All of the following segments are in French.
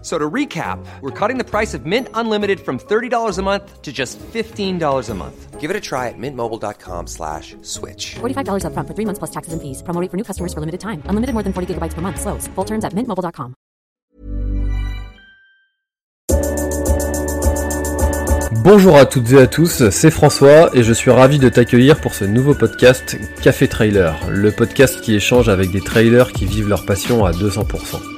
So to recap, we're cutting the price of Mint Unlimited from $30 a month to just $15 a month. Give it a try at mintmobile.com slash switch. $45 upfront for three months plus taxes and fees. Promo rate for new customers for limited time. Unlimited more than 40 gigabytes per month. Slows. Full terms at mintmobile.com. Bonjour à toutes et à tous, c'est François et je suis ravi de t'accueillir pour ce nouveau podcast Café Trailer, le podcast qui échange avec des trailers qui vivent leur passion à 200%.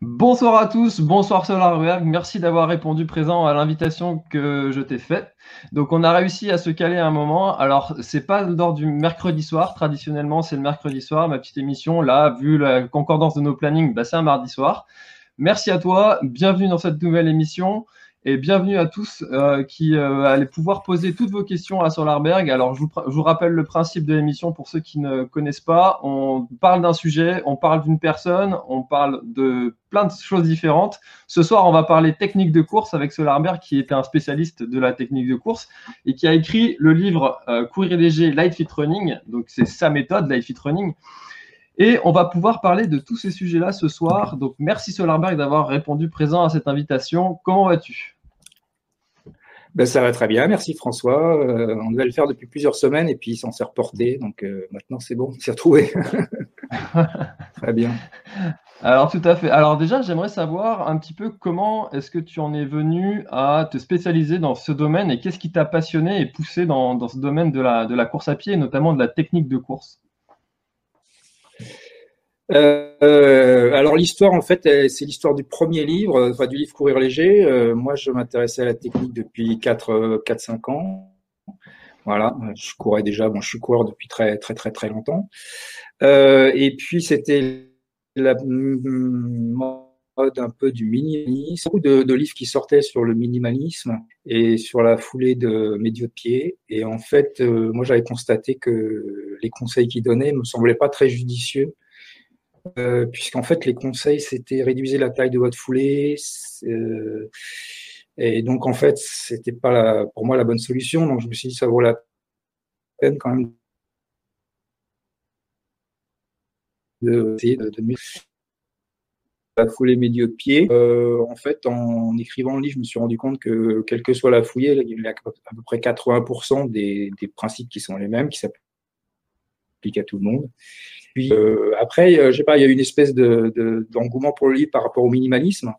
Bonsoir à tous, bonsoir Solarberg, merci d'avoir répondu présent à l'invitation que je t'ai faite. Donc on a réussi à se caler un moment. Alors c'est pas lors du mercredi soir, traditionnellement c'est le mercredi soir, ma petite émission. Là, vu la concordance de nos plannings, bah, c'est un mardi soir. Merci à toi, bienvenue dans cette nouvelle émission et bienvenue à tous euh, qui euh, allez pouvoir poser toutes vos questions à Solarberg. Alors, je vous, rappelle le principe de l'émission pour ceux qui ne connaissent pas. On parle d'un sujet, on parle d'une personne, on parle de plein de choses différentes. Ce soir, on va parler technique de course avec Solarberg, qui était un spécialiste de la technique de course et qui a écrit le livre euh, Courir léger Light Fit Running. Donc, c'est sa méthode, Light Fit Running. Et on va pouvoir parler de tous ces sujets-là ce soir. Donc, merci Solarberg d'avoir répondu présent à cette invitation. Comment vas-tu? Ben, ça va très bien, merci François. Euh, on devait le faire depuis plusieurs semaines et puis on s'est reporté, donc euh, maintenant c'est bon, on s'est retrouvé. très bien. Alors tout à fait. Alors déjà, j'aimerais savoir un petit peu comment est-ce que tu en es venu à te spécialiser dans ce domaine et qu'est-ce qui t'a passionné et poussé dans, dans ce domaine de la, de la course à pied et notamment de la technique de course? Euh, alors l'histoire, en fait, c'est l'histoire du premier livre, enfin du livre Courir léger. Euh, moi, je m'intéressais à la technique depuis 4-5 ans. Voilà, je courais déjà, bon, je suis coureur depuis très très très très longtemps. Euh, et puis c'était la mode un peu du minimalisme, beaucoup de, de, livres qui sortaient sur le minimalisme et sur la foulée de médio de pied. Et en fait, euh, moi j'avais constaté que les conseils qu'ils donnaient me semblaient pas très judicieux euh, puisqu'en fait les conseils c'était réduire la taille de votre foulée euh, et donc en fait c'était pas la, pour moi la bonne solution donc je me suis dit ça vaut la peine quand même de de, de la foulée médio de pied. Euh, en fait, en écrivant le livre, je me suis rendu compte que, quelle que soit la foulée, il y a à peu près 80% des, des principes qui sont les mêmes, qui s'appliquent à tout le monde. Puis euh, après, euh, je sais pas, il y a une espèce de, de, d'engouement pour le livre par rapport au minimalisme,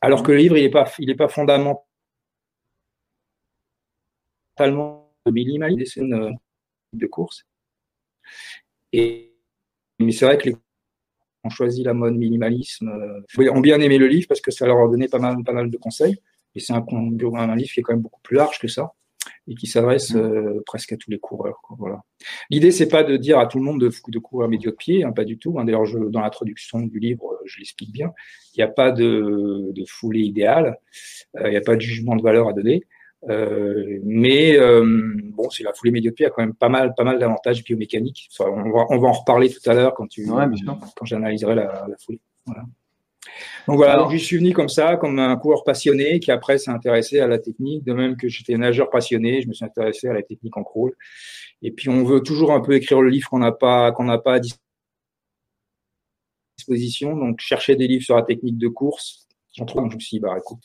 alors que le livre, il n'est pas, il est pas fondamental totalement minimaliste de course. Mais c'est vrai que les ont choisi la mode minimalisme, euh, ont bien aimé le livre parce que ça leur a donné pas mal, pas mal de conseils. Et c'est un livre qui est quand même beaucoup plus large que ça et qui s'adresse mmh. euh, presque à tous les coureurs. Quoi, voilà. L'idée, c'est pas de dire à tout le monde de, de courir médio de pied, hein, pas du tout. Hein. D'ailleurs, dans l'introduction du livre, euh, je l'explique bien. Il n'y a pas de, de foulée idéale, il n'y a pas de jugement de valeur à donner. Euh, mais euh, bon, c'est la foulée médio de pied a quand même pas mal, pas mal d'avantages biomécaniques. on, va, on va en reparler tout à l'heure quand tu, quand j'analyserai la, la, foulée. Voilà. Donc voilà, donc j'y suis venu comme ça, comme un coureur passionné qui après s'est intéressé à la technique, de même que j'étais nageur passionné, je me suis intéressé à la technique en crawl. Et puis on veut toujours un peu écrire le livre qu'on n'a pas, qu'on n'a pas à disposition. Donc chercher des livres sur la technique de course, j'en trouve. Je me suis dit, bah écoute,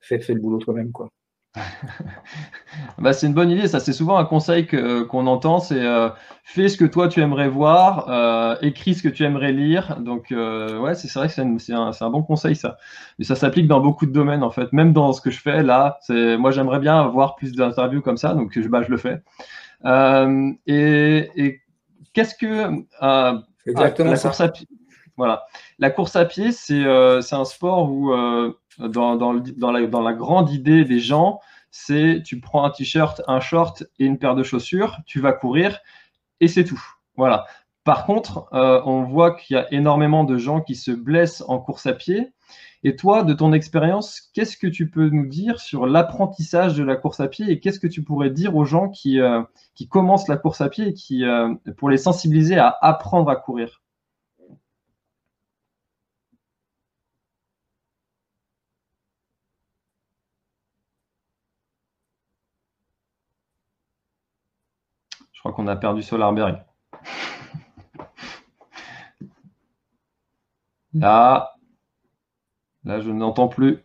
fais, fais le boulot toi-même quoi. bah, c'est une bonne idée. Ça, c'est souvent un conseil que, qu'on entend. C'est euh, fais ce que toi tu aimerais voir, euh, écris ce que tu aimerais lire. Donc, euh, ouais, c'est, vrai que c'est, un, c'est un, bon conseil, ça. Mais ça s'applique dans beaucoup de domaines, en fait. Même dans ce que je fais là, c'est, moi, j'aimerais bien avoir plus d'interviews comme ça. Donc, je, bah, je le fais. Euh, et, et, qu'est-ce que. Exactement la Course à pied, voilà. La course à pied, c'est, c'est un sport où dans, la, grande idée des gens, c'est tu prends un t-shirt, un short et une paire de chaussures, tu vas courir et c'est tout. Voilà. Par contre, euh, on voit qu'il y a énormément de gens qui se blessent en course à pied. Et toi, de ton expérience, qu'est-ce que tu peux nous dire sur l'apprentissage de la course à pied et qu'est-ce que tu pourrais dire aux gens qui, euh, commencent la course à pied et euh, pour les sensibiliser à apprendre à courir? Je crois qu'on a perdu Solarberg. Là, là, je n'entends plus.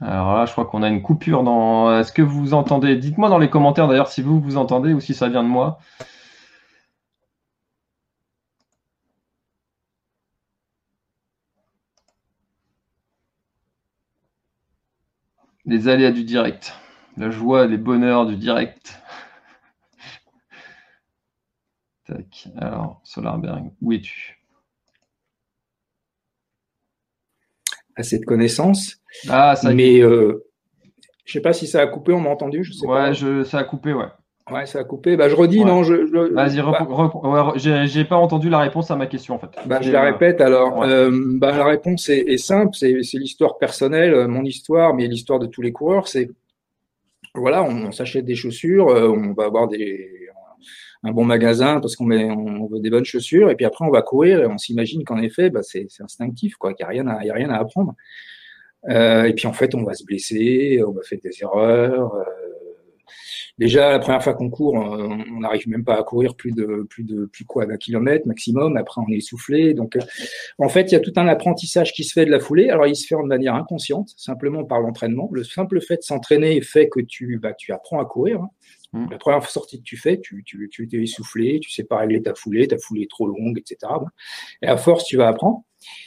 Alors là, je crois qu'on a une coupure dans. Est-ce que vous entendez? Dites-moi dans les commentaires d'ailleurs si vous vous entendez ou si ça vient de moi. Les aléas du direct, la joie, les bonheurs du direct. Tac. Alors, Solarberg, où es-tu? Assez de connaissances. Ah, ça Mais euh, je sais pas si ça a coupé, on m'a entendu, je sais ouais, Je, ça a coupé, ouais. Ouais, ça a coupé. Bah, je redis, non, je. Vas-y, bah, j'ai pas entendu la réponse à ma question en fait. Bah, je la répète alors. Euh, bah, la réponse est, est simple, c'est l'histoire personnelle, euh, mon histoire, mais l'histoire de tous les coureurs. C'est voilà, on, s'achète des chaussures, euh, on va avoir des, un bon magasin parce qu'on met, on veut des bonnes chaussures, et puis après on va courir et on s'imagine qu'en effet, bah, c'est instinctif, quoi, qu'il n'y a rien à, y a rien à apprendre. Euh, et puis en fait, on va se blesser, on va faire des erreurs. Euh, Déjà, la première fois qu'on court, on n'arrive même pas à courir plus de plus de plus quoi d'un kilomètre maximum. Après, on est essoufflé. Donc, euh, en fait, il y a tout un apprentissage qui se fait de la foulée. Alors, il se fait de manière inconsciente, simplement par l'entraînement. Le simple fait de s'entraîner fait que tu bah, tu apprends à courir. Hein. Mmh. La première sortie que tu fais, tu, tu, tu es essoufflé, tu sais pas régler ta foulée, ta foulée est trop longue, etc. Et à force, tu vas apprendre.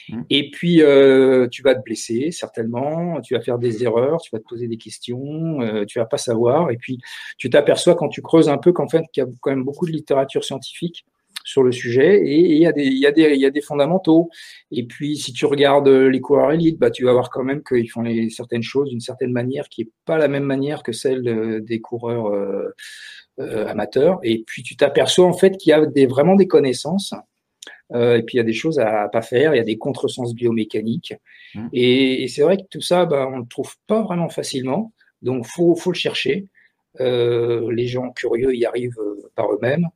Mmh. Et puis, euh, tu vas te blesser, certainement, tu vas faire des erreurs, tu vas te poser des questions, euh, tu vas pas savoir. Et puis, tu t'aperçois quand tu creuses un peu qu'en fait, qu'il y a quand même beaucoup de littérature scientifique sur le sujet et il y, a des, il, y y a des fondamentaux. Et puis, si tu regardes les coureurs élites, bah, tu vas voir quand même qu'ils font certaines choses d'une certaine manière qui est pas la même manière que celle euh, des coureurs euh, euh, amateurs. Et puis, tu t'aperçois en fait qu'il y a vraiment des connaissances euh, et puis il y a des choses à, pas faire, il y a des contresens biomécaniques. Mmh. Et, et c'est vrai que tout ça, bah, on ne le trouve pas vraiment facilement. Donc faut, faut le chercher. Euh, les gens curieux y arrivent euh, par eux-mêmes.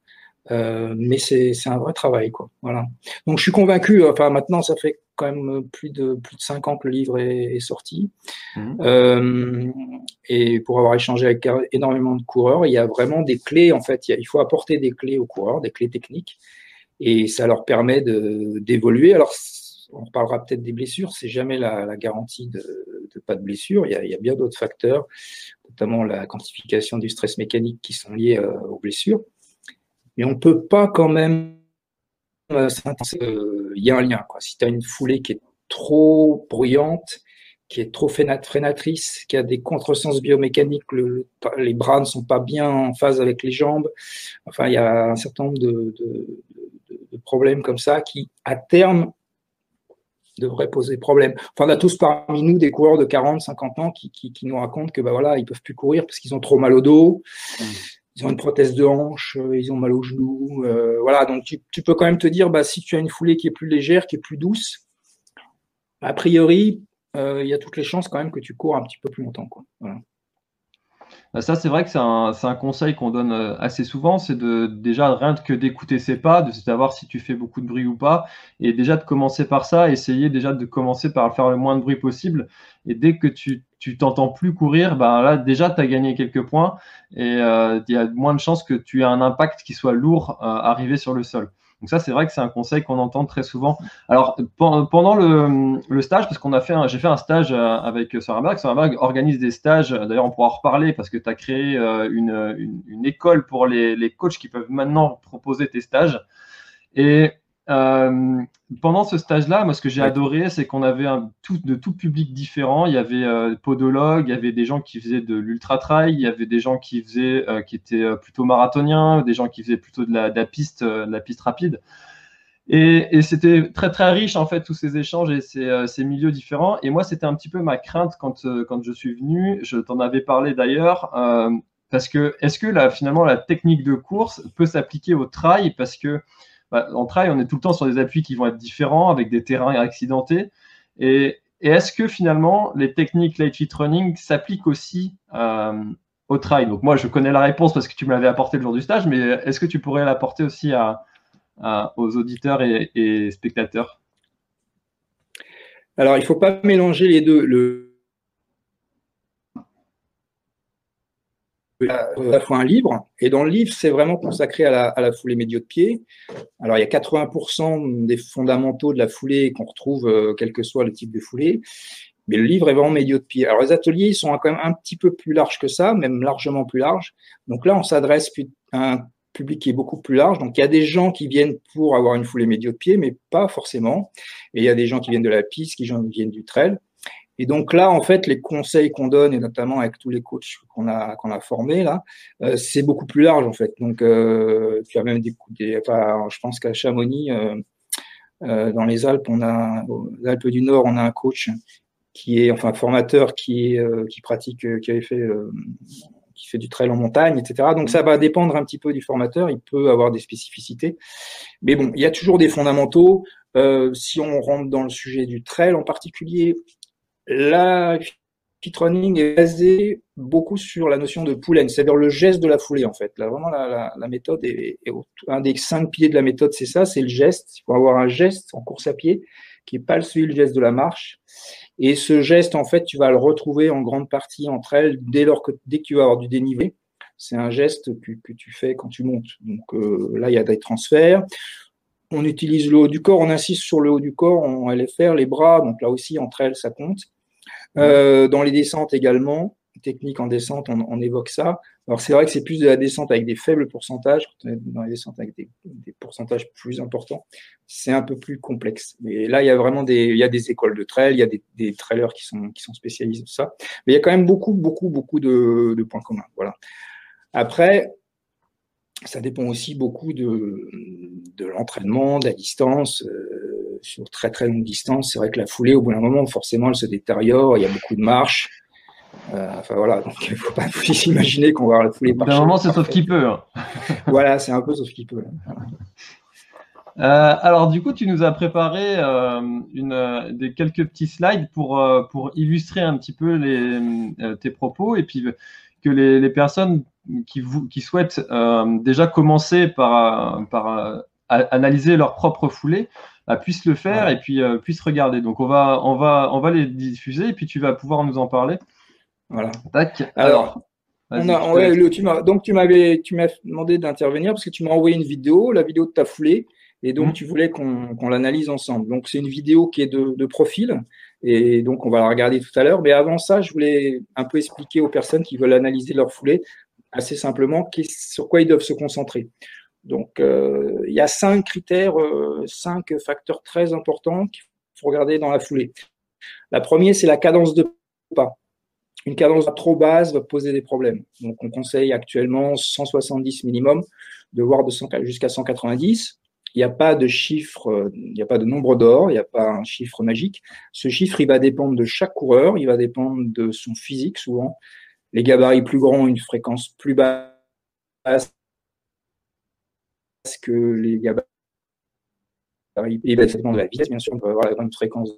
Euh, mais c'est un vrai travail, quoi. Voilà. Donc je suis convaincu. Enfin maintenant, ça fait quand même plus de plus de cinq ans que le livre est, est sorti. Mmh. Euh, et pour avoir échangé avec énormément de coureurs, il y a vraiment des clés. En fait, il, y a, il faut apporter des clés aux coureurs, des clés techniques et ça leur permet d'évoluer. Alors, on parlera peut-être des blessures, c'est jamais la, la garantie de, de, pas de blessure. Il y a, il y a bien d'autres facteurs, notamment la quantification du stress mécanique qui sont liés euh, aux blessures. Mais on ne peut pas quand même euh, euh, il y a un lien. Quoi. Si tu as une foulée qui est trop bruyante, qui est trop freinatrice, qui a des contresens biomécaniques, les bras ne sont pas bien en phase avec les jambes. Enfin, il y a un certain nombre de, de problèmes comme ça qui, à terme, devrait poser problème. Enfin, on a tous parmi nous des coureurs de 40, 50 ans qui, nous racontent que bah voilà, ils peuvent plus courir parce qu'ils ont trop mal au dos, mmh. ils ont une prothèse de hanche, euh, ils ont mal aux genoux. Euh, voilà, donc tu, peux quand même te dire, bah, si tu as une foulée qui est plus légère, qui est plus douce, a priori, euh, il y a toutes les chances quand même que tu cours un petit peu plus longtemps. Quoi. Voilà. Bah, ça, c'est vrai que c'est un, conseil qu'on donne euh, assez souvent, c'est de déjà rien que d'écouter ses pas, de savoir si tu fais beaucoup de bruit ou pas, et déjà de commencer par ça, essayer déjà de commencer par faire le moins de bruit possible. Et dès que tu t'entends plus courir, bah là déjà tu as gagné quelques points et euh, il y a moins de chances que tu aies un impact qui soit lourd euh, arrivé sur le sol. Donc ça, c'est vrai que c'est un conseil qu'on entend très souvent. Alors pendant le, stage, parce qu'on a fait, j'ai fait un stage euh, avec Sorenberg. Sorenberg organise des stages. D'ailleurs, on pourra en reparler parce que tu as créé euh, une, école pour les, les coachs qui peuvent maintenant proposer tes stages. Et euh, pendant ce stage-là, moi, ce que j'ai adoré, c'est qu'on avait un, tout, de tout public différent. Il y avait euh, podologues, il y avait des gens qui faisaient de l'ultra trail, il y avait des gens qui faisaient, euh, qui étaient euh, plutôt marathoniens, des gens qui faisaient plutôt de la, de la piste, de la piste rapide. Et, et c'était très très riche en fait tous ces échanges et ces, ces milieux différents. Et moi, c'était un petit peu ma crainte quand quand je suis venu. Je t'en avais parlé d'ailleurs. parce que est-ce que là, finalement la technique de course peut s'appliquer au trail? Parce que bah, en trail, on est tout le temps sur des appuis qui vont être différents, avec des terrains accidentés. Et, est-ce que finalement, les techniques light fit running s'appliquent aussi euh, au trail? Donc moi, je connais la réponse parce que tu me l'avais apporté le jour du stage, mais est-ce que tu pourrais l'apporter aussi aux auditeurs et, spectateurs? Alors, il ne faut pas mélanger les deux à la fois un livre, et dans le livre, c'est vraiment consacré à la, à la, foulée médio de pied. Alors, il y a 80% des fondamentaux de la foulée qu'on retrouve, euh, quel que soit le type de foulée, mais le livre est vraiment médio de pied. Alors, les ateliers, ils sont quand même un petit peu plus larges que ça, même largement plus larges. Donc là, on s'adresse à un public qui est beaucoup plus large. Donc, il y a des gens qui viennent pour avoir une foulée médio de pied, mais pas forcément. Et il y a des gens qui viennent de la piste, qui viennent du trail. Et donc là, en fait, les conseils qu'on donne, et notamment avec tous les coachs qu'on a, a formés, là, euh, c'est beaucoup plus large, en fait. Donc, euh, tu as même des, enfin, je pense qu'à Chamonix, euh, euh, dans les Alpes, on a, aux Alpes du Nord, on a un coach qui est, enfin, formateur qui qui pratique, qui avait fait, qui fait du trail en montagne, etc. Donc, ça va dépendre un petit peu du formateur. Il peut avoir des spécificités. Mais bon, il y a toujours des fondamentaux. si on rentre dans le sujet du trail en particulier, la running est basée beaucoup sur la notion de pull c'est-à-dire le geste de la foulée en fait. Là, vraiment, la, méthode est, un des cinq piliers de la méthode, c'est ça, c'est le geste. Il faut avoir un geste en course à pied qui n'est pas celui le geste de la marche. Et ce geste, en fait, tu vas le retrouver en grande partie entre elles dès lors que dès que tu vas avoir du dénivelé. C'est un geste que, tu fais quand tu montes. Donc euh, là, il y a des transferts on utilise le haut du corps, on insiste sur le haut du corps en LFR, les bras, donc là aussi entre elles ça compte. Euh, dans les descentes également, technique en descente, on, évoque ça. Alors c'est vrai que c'est plus de la descente avec des faibles pourcentages, dans les descentes avec des, pourcentages plus importants, c'est un peu plus complexe. Mais là, il y a vraiment des, il y a des écoles de trail, il y a des, des trailers qui sont, qui sont spécialisés dans ça. Mais il y a quand même beaucoup, beaucoup, beaucoup de, de points communs. Voilà. Après, ça dépend aussi beaucoup de, de l'entraînement, de la distance. Euh, sur très très longue distance, c'est vrai que la foulée, au bout d'un moment, forcément, elle se détériore. Il y a beaucoup de marches. Euh, enfin voilà, donc il ne faut pas s'imaginer qu'on va avoir la foulée. D'un moment, c'est sauf qui peut. Hein. voilà, c'est un peu sauf qui peut. Euh, alors du coup, tu nous as préparé euh, une, des quelques petits slides pour, pour illustrer un petit peu les, tes propos et puis que les, les personnes qui, vous, qui souhaitent euh, déjà commencer par, par analyser leur propre foulée bah, puissent le faire et puis euh, puissent regarder. Donc on va, on, va, on va les diffuser et puis tu vas pouvoir nous en parler. Voilà. Alors, on a, le, tu donc tu m'avais, tu m'as demandé d'intervenir parce que tu m'as envoyé une vidéo, la vidéo de ta foulée, et donc mmh. tu voulais qu'on l'analyse ensemble. Donc c'est une vidéo qui est de, de, profil, et donc on va la regarder tout à l'heure. Mais avant ça, je voulais un peu expliquer aux personnes qui veulent analyser leur foulée assez simplement sur quoi ils doivent se concentrer. Donc, euh, il y a cinq critères, euh, cinq facteurs très importants qu'il faut regarder dans la foulée. La première, c'est la cadence de pas. Une cadence trop basse va poser des problèmes. Donc, on conseille actuellement 170 minimum, de voir jusqu'à 190. Il n'y a pas de chiffre, il n'y a pas de nombre d'or, il n'y a pas un chiffre magique. Ce chiffre, il va dépendre de chaque coureur, il va dépendre de son physique souvent. Les gabarits plus grands, une fréquence plus basse que les gabarits. Et ben, ça dépend de la vitesse, bien sûr, on peut avoir la bonne fréquence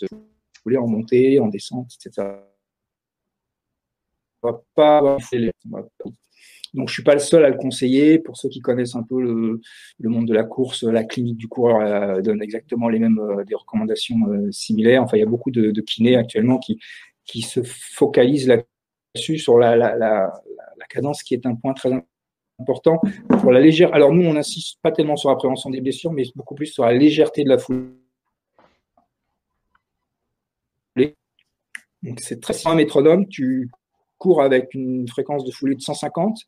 de voulez en montée, en descente, etc. Va pas donc, je suis pas le seul à le conseiller. Pour ceux qui connaissent un peu le, monde de la course, la clinique du coureur euh, donne exactement les mêmes euh, des recommandations euh, similaires. Enfin, il y a beaucoup de, kinés actuellement qui, qui se focalisent là-dessus sur la, la, cadence, qui est un point très important pour la légère. Alors nous, on n'insiste pas tellement sur la prévention des blessures, mais beaucoup plus sur la légèreté de la foule c'est très un métronome, tu cours avec une fréquence de foulée de 150,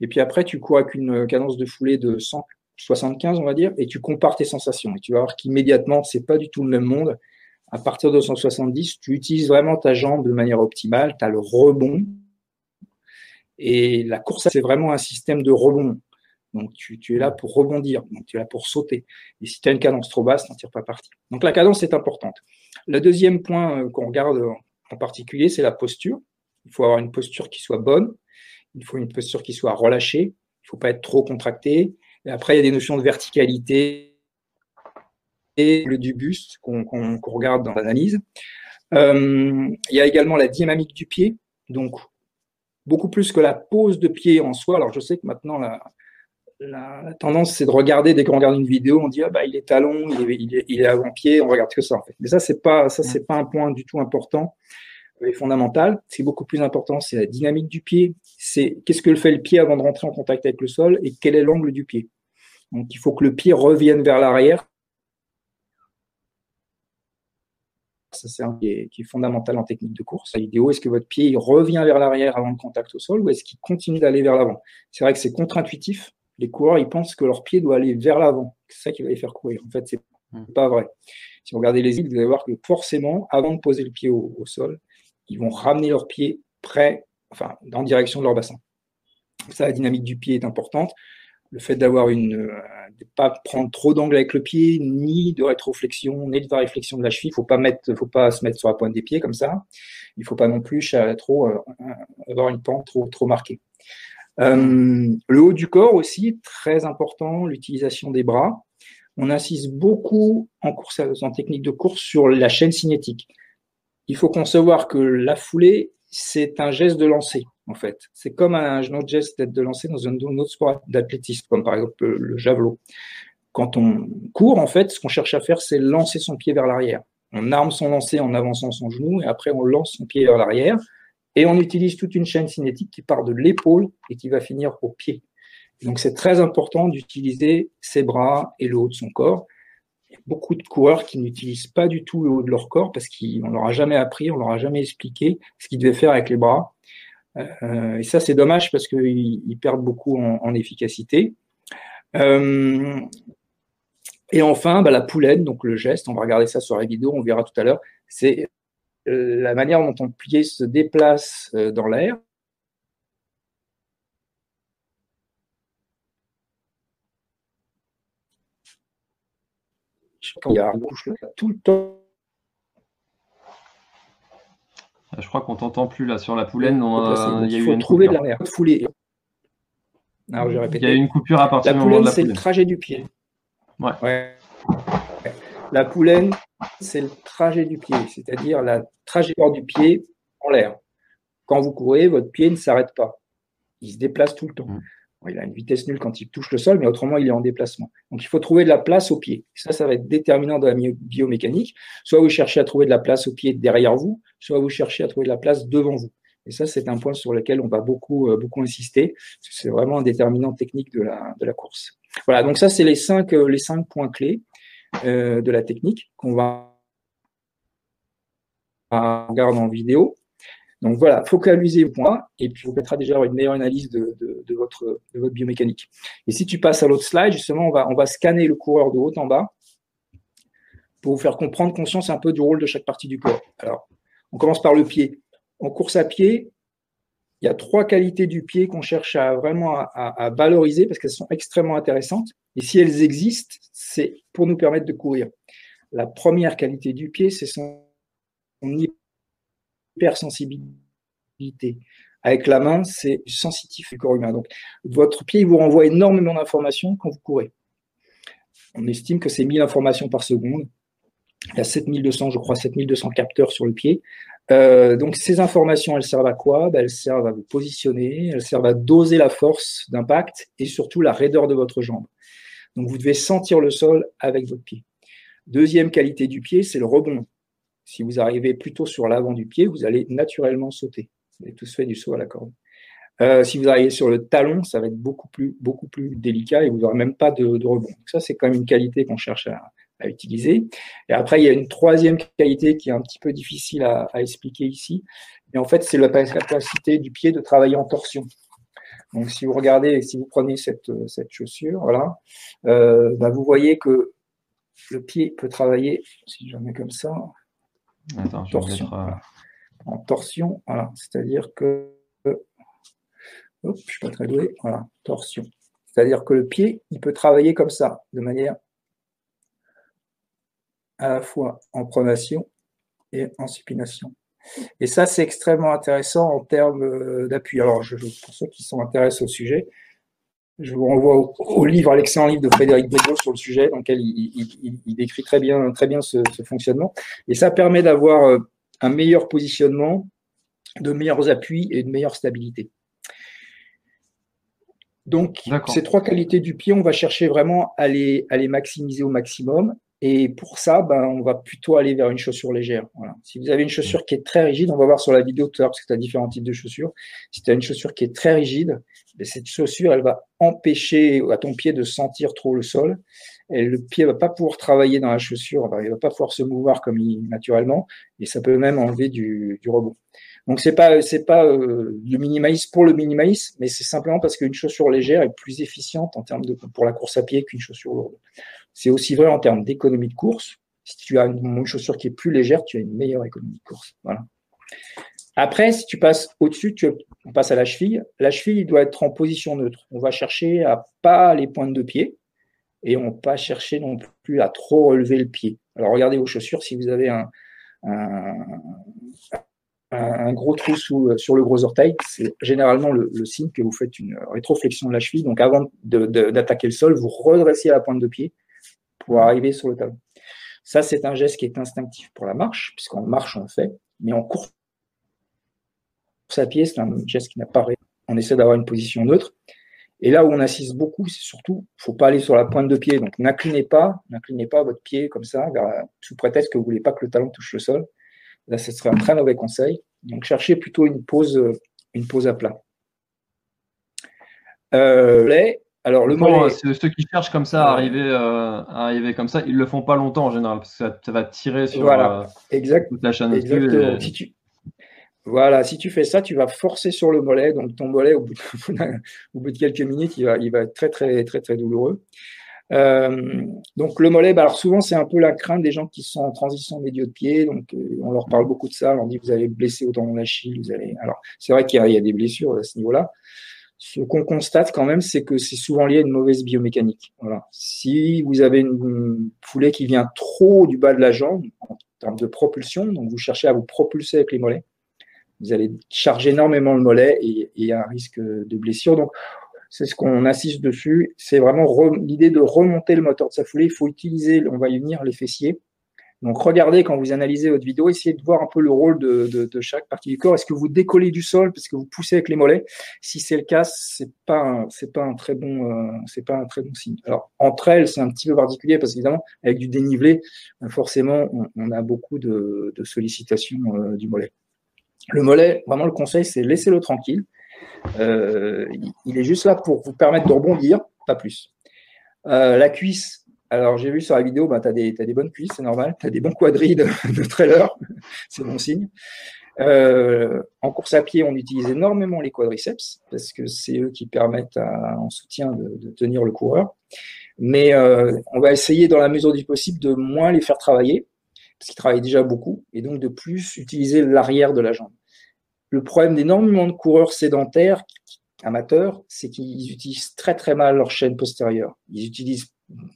et puis après tu cours avec une cadence de foulée de 175, on va dire, et tu compares tes sensations. Et tu vas voir qu'immédiatement, c'est pas du tout le même monde. À partir de 170, tu utilises vraiment ta jambe de manière optimale, tu as le rebond. Et la course, c'est vraiment un système de rebond. Donc, tu, es là pour rebondir, donc tu es là pour sauter. Et si tu as une cadence trop basse, tu n'en tires pas parti. Donc, la cadence est importante. Le deuxième point euh, qu'on regarde en particulier, c'est la posture. Il faut avoir une posture qui soit bonne. Il faut une posture qui soit relâchée. Il ne faut pas être trop contracté. Et après, il y a des notions de verticalité et le du buste qu'on regarde dans l'analyse. Euh, il y a également la dynamique du pied. Donc, beaucoup plus que la pose de pied en soi. Alors, je sais que maintenant, la, la, tendance, c'est de regarder, dès qu'on regarde une vidéo, on dit, ah bah, il est talon, il est, il est, il est avant-pied, on regarde que ça, en fait. Mais ça, c'est pas, ça, c'est pas un point du tout important et fondamental. C'est beaucoup plus important, c'est la dynamique du pied. C'est qu'est-ce que fait le pied avant de rentrer en contact avec le sol et quel est l'angle du pied. Donc, il faut que le pied revienne vers l'arrière. Ça, c'est un qui est, qui est, fondamental en technique de course. Vidéo, est-ce que votre pied il revient vers l'arrière avant le contact au sol ou est-ce qu'il continue d'aller vers l'avant? C'est vrai que c'est contre-intuitif les coureurs, ils pensent que leur pied doit aller vers l'avant. C'est ça qui va les faire courir. En fait, c'est hmm. pas vrai. Si vous regardez les îles, vous allez voir que forcément, avant de poser le pied au, sol, ils vont ramener leur pied près, enfin, en direction de leur bassin. Ça, la dynamique du pied est importante. Le fait d'avoir une, euh, de pas prendre trop d'angle avec le pied, ni de rétroflexion, ni de réflexion de la cheville. Il faut pas mettre, faut pas se mettre sur la pointe des pieds comme ça. Il faut pas non plus trop euh, avoir une pente trop, trop marquée. Euh, le haut du corps aussi, très important, l'utilisation des bras. On insiste beaucoup en, course, en technique de course sur la chaîne cinétique. Il faut concevoir que la foulée, c'est un geste de lancer, en fait. C'est comme un, autre geste de lancer dans un, autre sport d'athlétisme, comme par exemple le javelot. Quand on court, en fait, ce qu'on cherche à faire, c'est lancer son pied vers l'arrière. On arme son lancer en avançant son genou et après on lance son pied vers l'arrière. Et on utilise toute une chaîne cinétique qui part de l'épaule et qui va finir au pied. Donc c'est très important d'utiliser ses bras et le haut de son corps. Beaucoup de coureurs qui n'utilisent pas du tout le haut de leur corps parce qu'on leur a jamais appris, on leur a jamais expliqué ce qu'ils devaient faire avec les bras. Euh, et ça c'est dommage parce qu'ils perdent beaucoup en, efficacité. Euh, et enfin, bah, la poulaine, donc le geste, on va regarder ça sur la vidéo, on verra tout à l'heure, c'est la manière dont ton pied se déplace euh, dans l'air. Il y a tout le temps. Ah, je crois qu'on t'entend plus là sur la poulaine. il, y a faut trouver de. Alors, je répète. Il y a eu une coupure à partir la poulaine, c'est le trajet du pied. ouais. La poulaine, c'est le trajet du pied, c'est-à-dire la trajectoire du pied en l'air. Quand vous courez, votre pied ne s'arrête pas. Il se déplace tout le temps. Il a une vitesse nulle quand il touche le sol, mais autrement, il est en déplacement. Donc, il faut trouver de la place au pied. Ça, ça va être déterminant dans la biomécanique. Soit vous cherchez à trouver de la place au pied derrière vous, soit vous cherchez à trouver de la place devant vous. Et ça, c'est un point sur lequel on va beaucoup, euh, beaucoup insister. C'est vraiment un déterminant technique de la, de la course. Voilà, donc ça, c'est les cinq, euh, les cinq points clés. Euh, de la technique qu'on va regarder en vidéo. Donc voilà, focalisez le point et puis vous permettra déjà une meilleure analyse de, votre, de votre biomécanique. Et si tu passes à l'autre slide, justement, on va, on va scanner le coureur de haut en bas pour vous faire comprendre conscience un peu du rôle de chaque partie du corps. Alors, on commence par le pied. En course à pied, il y a trois qualités du pied qu'on cherche à vraiment à, valoriser parce qu'elles sont extrêmement intéressantes. Et si elles existent, c'est pour nous permettre de courir. La première qualité du pied, c'est son, hypersensibilité. Avec la main, c'est sensitif du corps humain. Donc, votre pied vous renvoie énormément d'informations quand vous courez. On estime que c'est 1000 informations par seconde. Il y a 7200, je crois, 7200 capteurs sur le pied. Euh, donc ces informations, elles servent à quoi? Ben, Elles servent à vous positionner, elles servent à doser la force d'impact et surtout la raideur de votre jambe. Donc vous devez sentir le sol avec votre pied. Deuxième qualité du pied, c'est le rebond. Si vous arrivez plutôt sur l'avant du pied, vous allez naturellement sauter. Vous avez tous fait du saut à la corde. Euh, si vous arrivez sur le talon, ça va être beaucoup plus, beaucoup plus délicat et vous n'aurez même pas de, rebond. Donc ça, c'est quand même une qualité qu'on cherche à, utiliser. Et après, il y a une troisième qualité qui est un petit peu difficile à, expliquer ici. Et en fait, c'est la capacité du pied de travailler en torsion. Donc, si vous regardez, si vous prenez cette, chaussure, voilà, euh, bah, vous voyez que le pied peut travailler, si je mets comme ça, torsion, en torsion, voilà, c'est-à-dire que, hop, je suis pas très doué, voilà, torsion. C'est-à-dire que le pied, il peut travailler comme ça, de manière à la fois en pronation et en supination. Et ça, c'est extrêmement intéressant en termes euh, d'appui. Alors, je, pour ceux qui sont intéressés au sujet, je vous renvoie au, livre, à l'excellent livre de Frédéric Bégaud sur le sujet, dans lequel il, décrit très bien, très bien ce, fonctionnement. Et ça permet d'avoir euh, un meilleur positionnement, de meilleurs appuis et de meilleure stabilité. Donc, ces trois qualités du pied, on va chercher vraiment à les, à les maximiser au maximum. Et pour ça, ben, on va plutôt aller vers une chaussure légère. Si vous avez une chaussure qui est très rigide, on va voir sur la vidéo tout à l'heure, parce que tu as différents types de chaussures. Si tu as une chaussure qui est très rigide, ben, cette chaussure, elle va empêcher à ton pied de sentir trop le sol. Et le pied va pas pouvoir travailler dans la chaussure, il va pas pouvoir se mouvoir comme il, naturellement, et ça peut même enlever du, rebond. Donc c'est pas c'est pas euh, le minimalisme pour le minimalisme, mais c'est simplement parce qu'une chaussure légère est plus efficiente en termes de pour la course à pied qu'une chaussure lourde. C'est aussi vrai en termes d'économie de course. Si tu as une, chaussure qui est plus légère, tu as une meilleure économie de course. Voilà. Après, si tu passes au-dessus, tu, on passe à la cheville. La cheville doit être en position neutre. On va chercher à pas les pointes de pied et on ne va pas chercher non plus à trop relever le pied. Alors regardez vos chaussures, si vous avez un, gros trou sur le gros orteil, c'est généralement le, signe que vous faites une rétroflexion de la cheville. Donc avant d'attaquer le sol, vous redressez la pointe de pied pour arriver sur le talon. Ça, c'est un geste qui est instinctif pour la marche, puisqu'en marche, on le fait, mais en course à pied, c'est un geste qui n'apparaît. On essaie d'avoir une position neutre. Et là où on assiste beaucoup, c'est surtout, il ne faut pas aller sur la pointe de pied. Donc, n'inclinez pas, n'inclinez pas votre pied comme ça, sous prétexte que vous ne voulez pas que le talon touche le sol. Là, ce serait un très mauvais conseil. Donc, cherchez plutôt une pose, une à plat. Euh, alors, le mollet... ceux qui cherchent comme ça à arriver, euh, à arriver comme ça, ils le font pas longtemps en général parce que ça, va tirer sur voilà. Euh, toute la chaîne. Si tu... Voilà, si tu fais ça, tu vas forcer sur le mollet. Donc, ton mollet, au bout de, quelques minutes, il va, il va être très, très, très, très douloureux. Euh, donc le mollet, bah, alors souvent c'est un peu la crainte des gens qui sont en transition médio de pied, donc on leur parle beaucoup de ça, on leur dit vous allez blesser au tendon d'Achille, vous allez. Alors c'est vrai qu'il y, a des blessures à ce niveau-là, ce qu'on constate quand même, c'est que c'est souvent lié à une mauvaise biomécanique. Voilà. Si vous avez une foulée qui vient trop du bas de la jambe en termes de propulsion, donc vous cherchez à vous propulser avec les mollets, vous allez charger énormément le mollet et il y a un risque de blessure. Donc, c'est ce qu'on assiste dessus. C'est vraiment l'idée de remonter le moteur de sa foulée. Il faut utiliser, on va y venir, les fessiers donc regardez quand vous analysez votre vidéo, essayez de voir un peu le rôle de, chaque partie du corps. Est-ce que vous décollez du sol parce que vous poussez avec les mollets? Si c'est le cas, c'est pas c'est pas un très bon euh, pas un très bon signe. Alors entre elles, c'est un petit peu particulier parce qu'évidemment avec du dénivelé, euh, forcément on, a beaucoup de, sollicitations euh, du mollet. Le mollet, vraiment le conseil, c'est laissez-le tranquille. il est juste là pour vous permettre de rebondir, pas plus. la cuisse, alors, j'ai vu sur la vidéo, bah, tu as, des bonnes cuisses, c'est normal. Tu as des bons quadrilles de, trailer, c'est bon signe. en course à pied, on utilise énormément les quadriceps parce que c'est eux qui permettent en soutien de, tenir le coureur. Mais on va essayer dans la mesure du possible de moins les faire travailler parce qu'ils travaillent déjà beaucoup et donc de plus utiliser l'arrière de la jambe. Le problème d'énormément de coureurs sédentaires amateurs, c'est qu'ils utilisent très très mal leur chaîne postérieure. Ils utilisent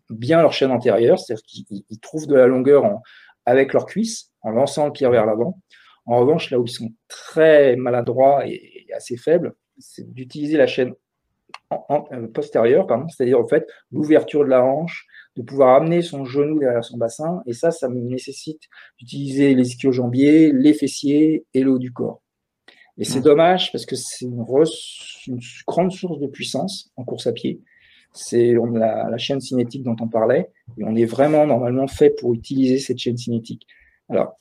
bien leur chaîne antérieure, c'est-à-dire qu'ils trouvent de la longueur en, avec leurs cuisses, en lançant le pied vers l'avant. En revanche, là où ils sont très maladroits et, assez faibles, c'est d'utiliser la chaîne en, euh, postérieure, c'est-à-dire en fait l'ouverture de la hanche, de pouvoir amener son genou derrière son bassin, et ça, ça nécessite d'utiliser les ischio-jambiers, les fessiers et le haut du corps. Et c'est dommage parce que c'est une, grande source de puissance en course à pied. C'est la, chaîne cinétique dont on parlait, et on est vraiment normalement fait pour utiliser cette chaîne cinétique. Alors,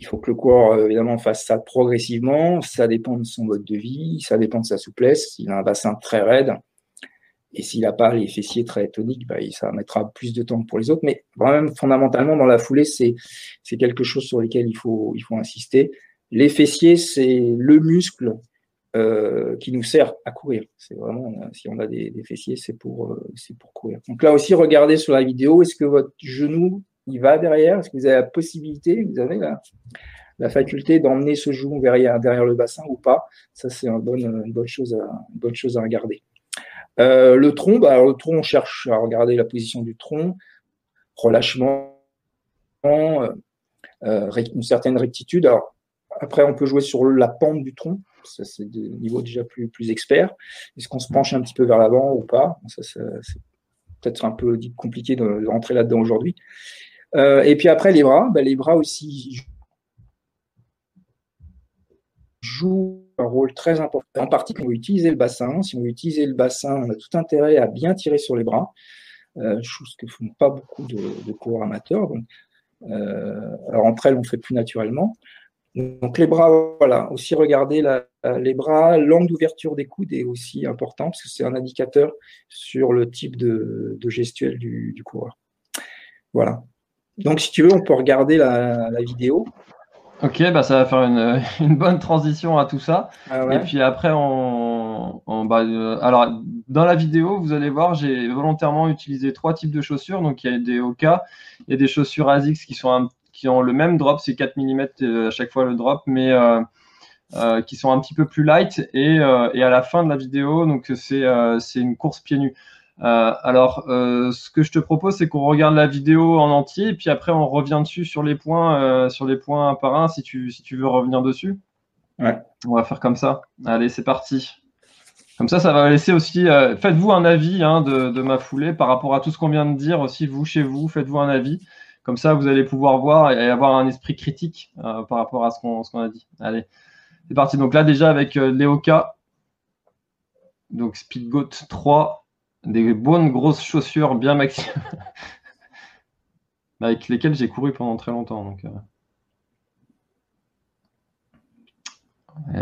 il faut que le corps, euh, évidemment, fasse ça progressivement. Ça dépend de son mode de vie, ça dépend de sa souplesse. S'il a un bassin très raide, et s'il n'a pas les fessiers très toniques, bah, ça mettra plus de temps pour les autres. Mais vraiment, fondamentalement, dans la foulée, c'est quelque chose sur lequel il faut, il faut insister. Les fessiers, c'est le muscle euh, qui nous sert à courir. C'est vraiment, euh, si on a des, fessiers, c'est pour, euh, pour courir. Donc là aussi, regardez sur la vidéo, est-ce que votre genou, il va derrière? Est-ce que vous avez la possibilité, vous avez la, la faculté d'emmener ce genou derrière, le bassin ou pas? Ça, c'est une bonne, une bonne, chose à, une bonne chose à regarder. le tronc, bah, le tronc, on cherche à regarder la position du tronc, relâchement, une certaine rectitude. Alors, après, on peut jouer sur la pente du tronc. C'est des niveaux déjà plus, plus experts. Est-ce qu'on se penche un petit peu vers l'avant ou pas? Ça, c'est peut-être un peu compliqué de, rentrer là-dedans aujourd'hui. Euh, et puis après, les bras. Ben, les bras aussi jouent un rôle très important. En partie, on veut utiliser le bassin, si on veut utiliser le bassin, on a tout intérêt à bien tirer sur les bras, euh, chose que font pas beaucoup de, de coureurs amateurs. Euh, alors entre elles, on fait plus naturellement. Donc les bras, voilà, aussi regarder les bras, l'angle d'ouverture des coudes est aussi important parce que c'est un indicateur sur le type de, gestuelle du, coureur. Voilà. Donc si tu veux, on peut regarder la, vidéo. Ok, bah ça va faire une, bonne transition à tout ça. Ah Et puis après, on, bah, euh, alors dans la vidéo, vous allez voir, j'ai volontairement utilisé trois types de chaussures. Donc il y a des Oka, il y a des chaussures ASICS qui sont un qui ont le même drop, c'est 4 mm euh, à chaque fois le drop, mais euh, euh, qui sont un petit peu plus light. Et, à la fin de la vidéo, donc c'est une course pieds nus. alors, ce que je te propose, c'est qu'on regarde la vidéo en entier, et puis après, on revient dessus sur les points, sur les points un par un, si tu, si tu veux revenir dessus. Ouais. On va faire comme ça. Allez, c'est parti. Comme ça, ça va laisser aussi. faites-vous un avis hein, de, de, ma foulée par rapport à tout ce qu'on vient de dire aussi, vous, chez vous, faites-vous un avis. Comme ça, vous allez pouvoir voir et avoir un esprit critique euh, par rapport à ce qu'on a dit. Allez, c'est parti. Donc là, déjà avec euh, Léoka, donc Speedgoat 3, des bonnes grosses chaussures bien maxi, avec lesquelles j'ai couru pendant très longtemps. Donc, euh.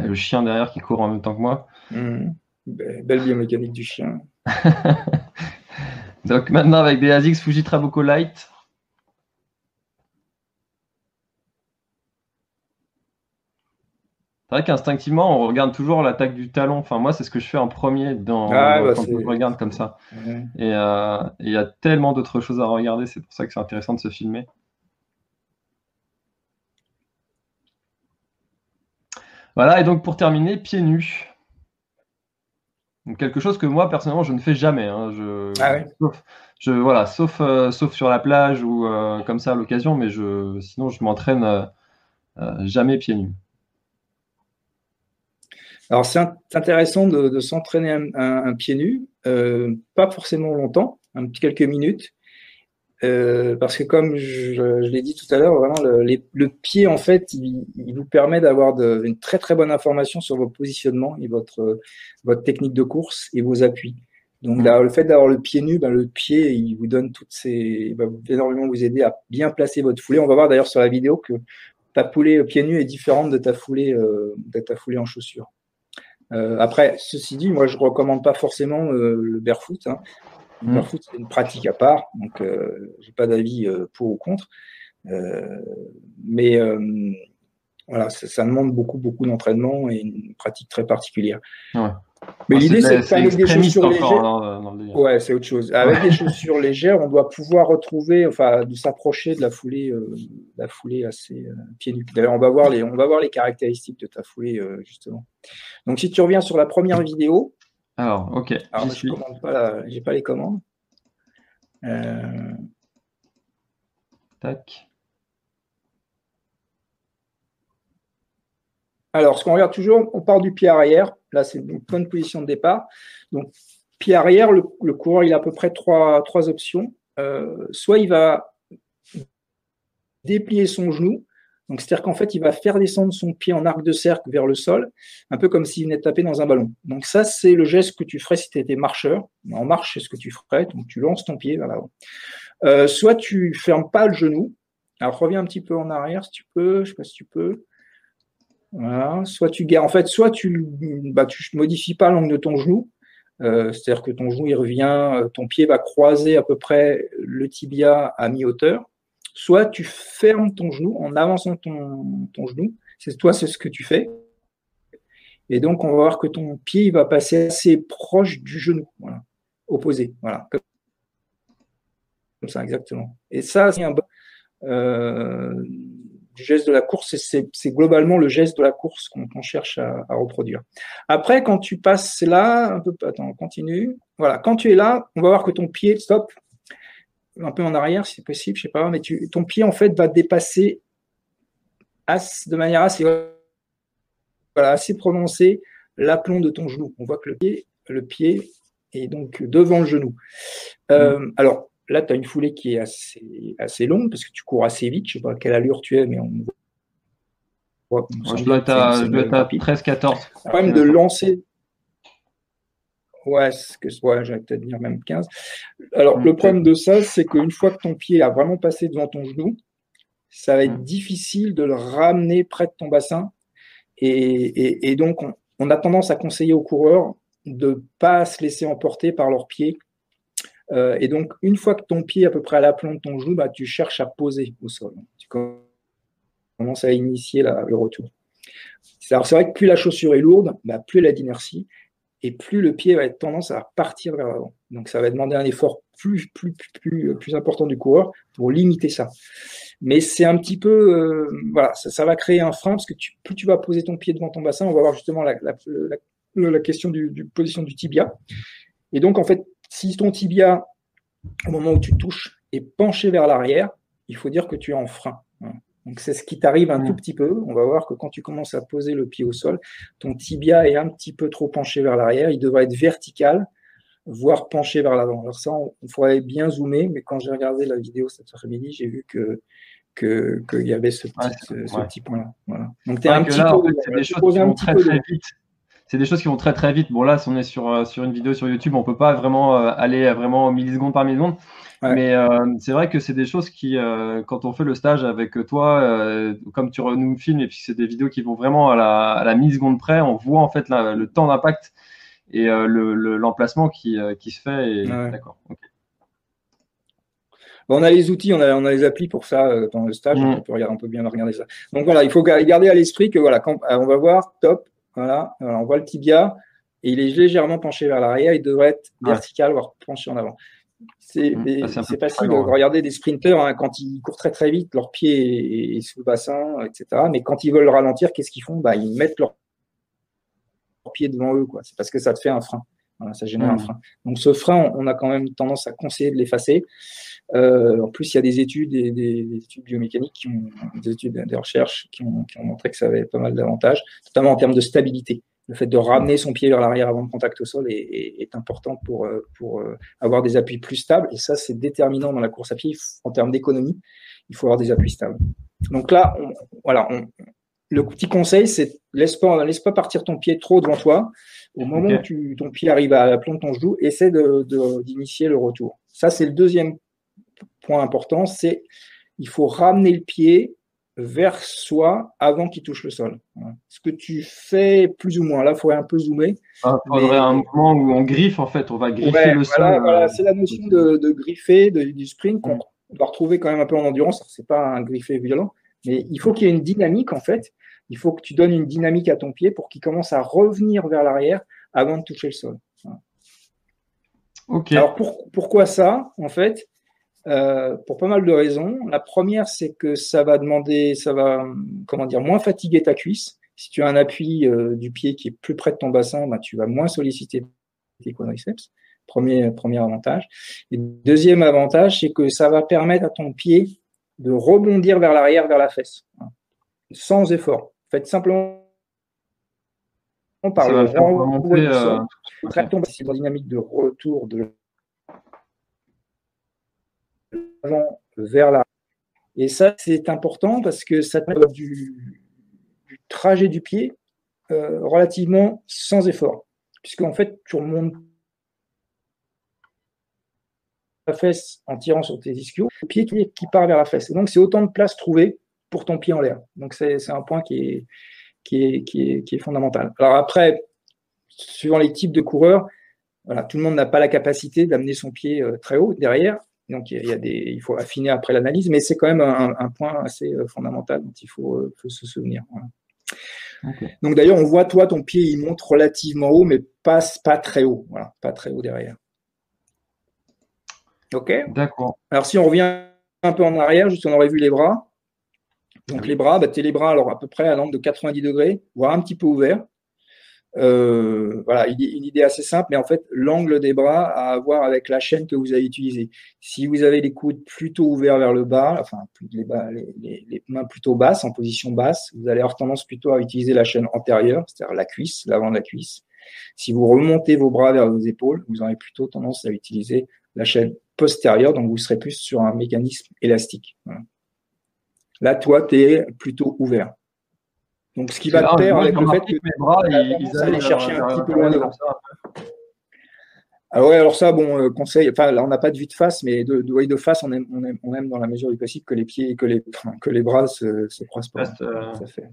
le chien derrière qui court en même temps que moi. Mmh. Belle biomécanique du chien. donc maintenant avec des ASICS Fuji Trabuco Light. C'est vrai qu'instinctivement, on regarde toujours l'attaque du talon. Enfin, moi, c'est ce que je fais en premier dans, ah, bah, quand je regarde comme ça. Et euh, il y a tellement d'autres choses à regarder. C'est pour ça que c'est intéressant de se filmer. Voilà, et donc pour terminer, pieds nus. quelque chose que moi, personnellement, je ne fais jamais. Hein. Ah sauf, je, voilà, sauf, euh, sauf sur la plage ou euh, comme ça à l'occasion, mais je, sinon, je m'entraîne jamais pieds nus. Alors, c'est intéressant de, s'entraîner un, pied nu, euh, pas forcément longtemps, un petit quelques minutes, euh, parce que comme je, l'ai dit tout à l'heure, vraiment le, pied en fait, il, vous permet d'avoir une très très bonne information sur vos positionnements et votre votre technique de course et vos appuis. Donc là, le fait d'avoir le pied nu, ben, le pied, il vous donne toutes ces, il va énormément vous aider à bien placer votre foulée. On va voir d'ailleurs sur la vidéo que ta foulée pied nu est différente de ta foulée euh, de ta foulée en chaussures. Euh, après, ceci dit, moi, je recommande pas forcément euh, le barefoot. Hein. Le mm. barefoot, c'est une pratique à part, donc euh, j'ai pas d'avis pour ou contre. mais voilà, ça, demande beaucoup, beaucoup d'entraînement et une pratique très particulière. Ouais. Mais Ah, l'idée, c'est qu'avec des chaussures légères, hein, dans le délire. ouais, c'est autre chose. Avec des chaussures légères, on doit pouvoir retrouver, enfin, de s'approcher de la foulée, euh, la foulée assez euh, pieds nus. D'ailleurs, on va voir les, on va voir les caractéristiques de ta foulée euh, justement. Donc, si tu reviens sur la première vidéo, Alors, ok, alors je commande pas, la- j'ai pas les commandes. Euh, Tac. Alors, ce qu'on regarde toujours, on part du pied arrière. Là, c'est une bonne position de départ. Donc, pied arrière, le, le coureur, il a à peu près trois, trois options. Euh, soit il va déplier son genou. Donc, c'est-à-dire qu'en fait, il va faire descendre son pied en arc de cercle vers le sol, un peu comme s'il venait de taper dans un ballon. Donc, ça, c'est le geste que tu ferais si tu étais marcheur. En marche, c'est ce que tu ferais. Donc, tu lances ton pied vers. Euh, soit tu fermes pas le genou. Alors, reviens un petit peu en arrière si tu peux. Je sais pas si tu peux. Voilà. Soit tu gardes, en fait, soit tu, bah, tu modifies pas l'angle de ton genou. Euh, C'est-à-dire que ton genou il revient, euh, ton pied va croiser à peu près le tibia à mi-hauteur. Soit tu fermes ton genou en avançant ton, genou. C'est toi, c'est ce que tu fais. Et donc, on va voir que ton pied il va passer assez proche du genou, voilà, opposé, voilà, comme ça exactement. Et ça, c'est un euh, du geste de la course, et c'est globalement le geste de la course qu'on cherche à, à reproduire. Après, quand tu passes là, un peu, attends, on continue. Voilà, quand tu es là, on va voir que ton pied, stop, un peu en arrière si c'est possible, je sais pas, mais tu, ton pied en fait va dépasser as- de manière assez, voilà, assez prononcée l'aplomb de ton genou. On voit que le pied, le pied est donc devant le genou. Euh, Alors là, tu as une foulée qui est assez, assez longue parce que tu cours assez vite. Je sais pas à quelle allure tu es, mais on voit. on Moi, sent je dois être que c'est- à, c'est je une dois bonne être à rapide. 13-14. Le problème de lancer. Ouais, c'est que ouais, j'allais peut-être dire même 15. Alors, le problème de ça, c'est qu'une fois que ton pied a vraiment passé devant ton genou, ça va être Mm. difficile de le ramener près de ton bassin. Et, et- et donc, on, on a tendance à conseiller aux coureurs de pas se laisser emporter par leurs pieds. Euh, et donc, une fois que ton pied est à peu près à l'aplomb de ton genou, bah, tu cherches à poser au sol. Tu commences à initier la- le retour. Alors, c'est vrai que plus la chaussure est lourde, bah, plus elle a d'inertie et plus le pied va être tendance à partir vers l'avant. Donc, ça va demander un effort plus, plus, plus, plus, important du coureur pour limiter ça. Mais c'est un petit peu, euh, voilà, ça, va créer un frein parce que plus tu vas poser ton pied devant ton bassin, on va voir justement la, la, la, la question du position du tibia. Et donc, en fait, si ton tibia, au moment où tu touches, est penché vers l'arrière, il faut dire que tu es en frein. Donc, c'est ce qui t'arrive un tout petit peu. On va voir que quand tu commences à poser le pied au sol, ton tibia est un petit peu trop penché vers l'arrière. Il devrait être vertical, voire penché vers l'avant. Alors ça, on, on faudrait bien zoomer, mais quand j'ai regardé la vidéo cet après-midi, j'ai vu que que- qu'il y avait ce petit, Ouais, ce, ce ouais. petit point-là. Voilà. Donc, tu es un petit là, peu, en fait, c'est voilà, des tu choses poses qui un vont petit très peu très de- vite. C'est des choses qui vont très très vite. Bon là, si on est sur, euh, sur une vidéo sur YouTube, on peut pas vraiment euh, aller à vraiment millisecondes par milliseconde. Ouais. Mais euh, c'est vrai que c'est des choses qui, euh, quand on fait le stage avec toi, euh, comme tu nous filmes, et puis c'est des vidéos qui vont vraiment à la, à la milliseconde près, on voit en fait la- le temps d'impact et euh, le- le- l'emplacement qui, euh, qui se fait. Et... Ouais. D'accord. Bon, on a les outils, on a, on a les applis pour ça euh, dans le stage, Mm. on peut, regarder, on peut bien regarder ça. Donc voilà, il faut ga- garder à l'esprit que voilà, quand euh, on va voir, top, voilà, voilà, on voit le tibia et il est légèrement penché vers l'arrière, il devrait être Ouais. vertical, voire penché en avant. C'est Mm. c'est plus facile de ouais. regarder des sprinteurs hein, quand ils courent très très vite, leur pied est, est sous le bassin, etc. Mais quand ils veulent ralentir, qu'est-ce qu'ils font? Bah, Ils mettent leur pied devant eux, quoi. C'est parce que ça te fait un frein. Voilà, ça génère un Mm. frein. Donc ce frein, on a quand même tendance à conseiller de l'effacer. Euh, en plus, il y a des études, des, des- des études biomécaniques, qui ont, des études, des recherches qui ont, qui ont montré que ça avait pas mal d'avantages, notamment en termes de stabilité. Le fait de ramener son pied vers l'arrière avant le contact au sol est, est- est important pour, euh, pour euh, avoir des appuis plus stables. Et ça, c'est déterminant dans la course à pied. En termes d'économie, il faut avoir des appuis stables. Donc là, on- voilà, on- le petit conseil, c'est laisse pas, laisse pas partir ton pied trop devant toi. Au moment où tu, ton pied arrive à l'aplomb de ton genou, essaie de- de- d'initier le retour. Ça, c'est le deuxième point important, c'est il faut ramener le pied vers soi avant qu'il touche le sol. Ce que tu fais plus ou moins, là, il faudrait un peu zoomer. Il faudrait Mais- un moment où on griffe en fait, on va griffer Ouais, le voilà, sol. voilà, euh, c'est la notion de, de griffer, de- du sprint qu'on on va retrouver quand même un peu en endurance. C'est pas un griffé violent, mais il faut qu'il y ait une dynamique en fait. Il faut que tu donnes une dynamique à ton pied pour qu'il commence à revenir vers l'arrière avant de toucher le sol. Alors pourquoi ça En fait, euh, pour pas mal de raisons. La première, c'est que ça va demander, ça va, comment dire, moins fatiguer ta cuisse. Si tu as un appui euh, du pied qui est plus près de ton bassin, bah, tu vas moins solliciter tes quadriceps. Premier, premier avantage. Et deuxième avantage, c'est que ça va permettre à ton pied de rebondir vers l'arrière, vers la fesse, hein, sans effort. Faites simplement par le remonter, euh, c'est une dynamique de retour de l'avant vers la. Et ça, c'est important parce que ça permet du, du trajet du pied euh, relativement sans effort. Puisqu'en fait, tu remontes la fesse en tirant sur tes ischios, le pied qui, qui part vers la fesse. Et donc, c'est autant de place trouvée pour ton pied en l'air. Donc, c'est un point qui est, qui est, qui, est, qui est fondamental. Alors après, suivant les types de coureurs, voilà, tout le monde n'a pas la capacité d'amener son pied euh, très haut derrière. Donc, il, y a des, il faut affiner après l'analyse, mais c'est quand même un, un, point assez euh, fondamental dont il faut, euh, faut se souvenir. Voilà. Okay. Donc, d'ailleurs, on voit, toi, ton pied, il monte relativement haut, mais pas, pas très haut. Voilà, pas très haut derrière. OK? D'accord. Alors, si on revient un peu en arrière, juste on aurait vu les bras. Donc, les bras, bah, les bras alors à peu près à l'angle de 90 degrés, voire un petit peu ouvert. Euh, voilà, une idée assez simple, mais en fait, l'angle des bras a à voir avec la chaîne que vous avez utilisée. Si vous avez les coudes plutôt ouverts vers le bas, enfin, les, les, mains plutôt basses, en position basse, vous allez avoir tendance plutôt à utiliser la chaîne antérieure, c'est-à-dire la cuisse, l'avant de la cuisse. Si vous remontez vos bras vers vos épaules, vous aurez plutôt tendance à utiliser la chaîne postérieure, donc vous serez plus sur un mécanisme élastique. Voilà. Là, toi, tu es plutôt ouvert. Donc, ce qui va te faire avec le fait que mes bras, ils, ils allaient chercher un petit peu loin devant. Ah ouais, alors ça, bon, euh, conseil, enfin, là, on n'a pas de vue de face, mais de, de, de face, on aime, on, aime, on aime dans la mesure du possible que les pieds, que les, que les bras se, se croisent pas. Euh, ça fait.